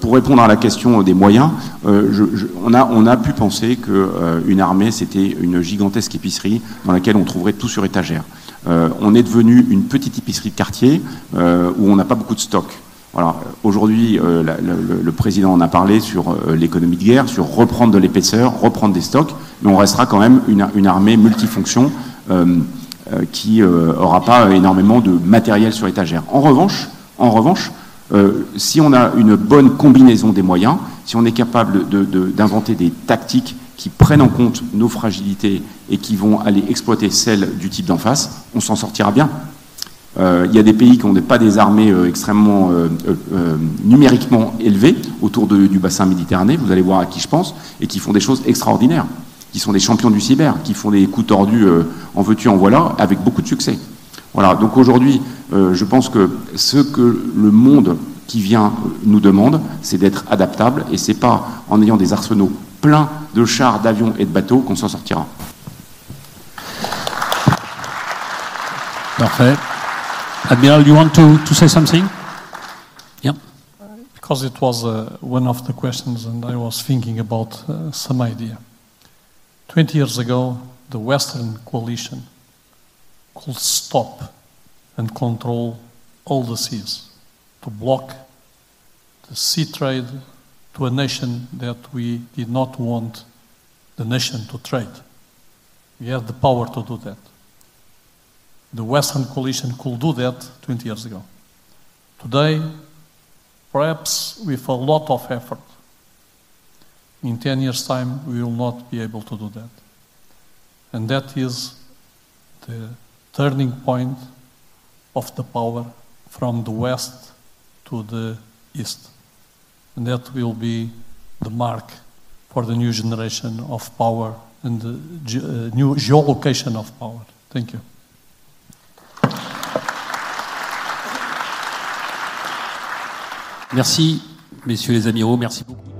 pour répondre à la question des moyens, euh, on, a, pu penser qu'une armée, c'était une gigantesque épicerie dans laquelle on trouverait tout sur étagère. Euh, on est devenu une petite épicerie de quartier euh, où on n'a pas beaucoup de stock. Voilà. Aujourd'hui, euh, le, président en a parlé sur euh, l'économie de guerre, sur reprendre de l'épaisseur, reprendre des stocks, mais on restera quand même une, une armée multifonction euh, euh, qui n'aura pas énormément de matériel sur étagère. En revanche, en revanche, euh, si on a une bonne combinaison des moyens, si on est capable d'inventer des tactiques qui prennent en compte nos fragilités et qui vont aller exploiter celles du type d'en face, on s'en sortira bien. Euh, Il y a des pays qui n'ont pas des armées euh, extrêmement numériquement élevées autour du bassin méditerranéen, vous allez voir à qui je pense, et qui font des choses extraordinaires, qui sont des champions du cyber, qui font des coups tordus en veux-tu, en voilà, avec beaucoup de succès. Voilà, donc aujourd'hui, euh, je pense que ce que le monde qui vient euh, nous demande, c'est d'être adaptable, et c'est pas en ayant des arsenaux pleins de chars, d'avions et de bateaux qu'on s'en sortira. Parfait. Admiral, you want to, to say something? Yeah. Because it was uh, one of the questions, and I was thinking about uh, some idea. 20 years ago, the Western coalition could stop and control all the seas, to block the sea trade to a nation that we did not want the nation to trade. We had the power to do that. The Western coalition could do that 20 years ago. Today, perhaps with a lot of effort, in 10 years' time, we will not be able to do that. And that is the turning point of the power from the west to the east. And that will be the mark for the new generation of power and the ge- uh, new geolocation of power. Thank you. Merci, messieurs les amiraux, merci beaucoup.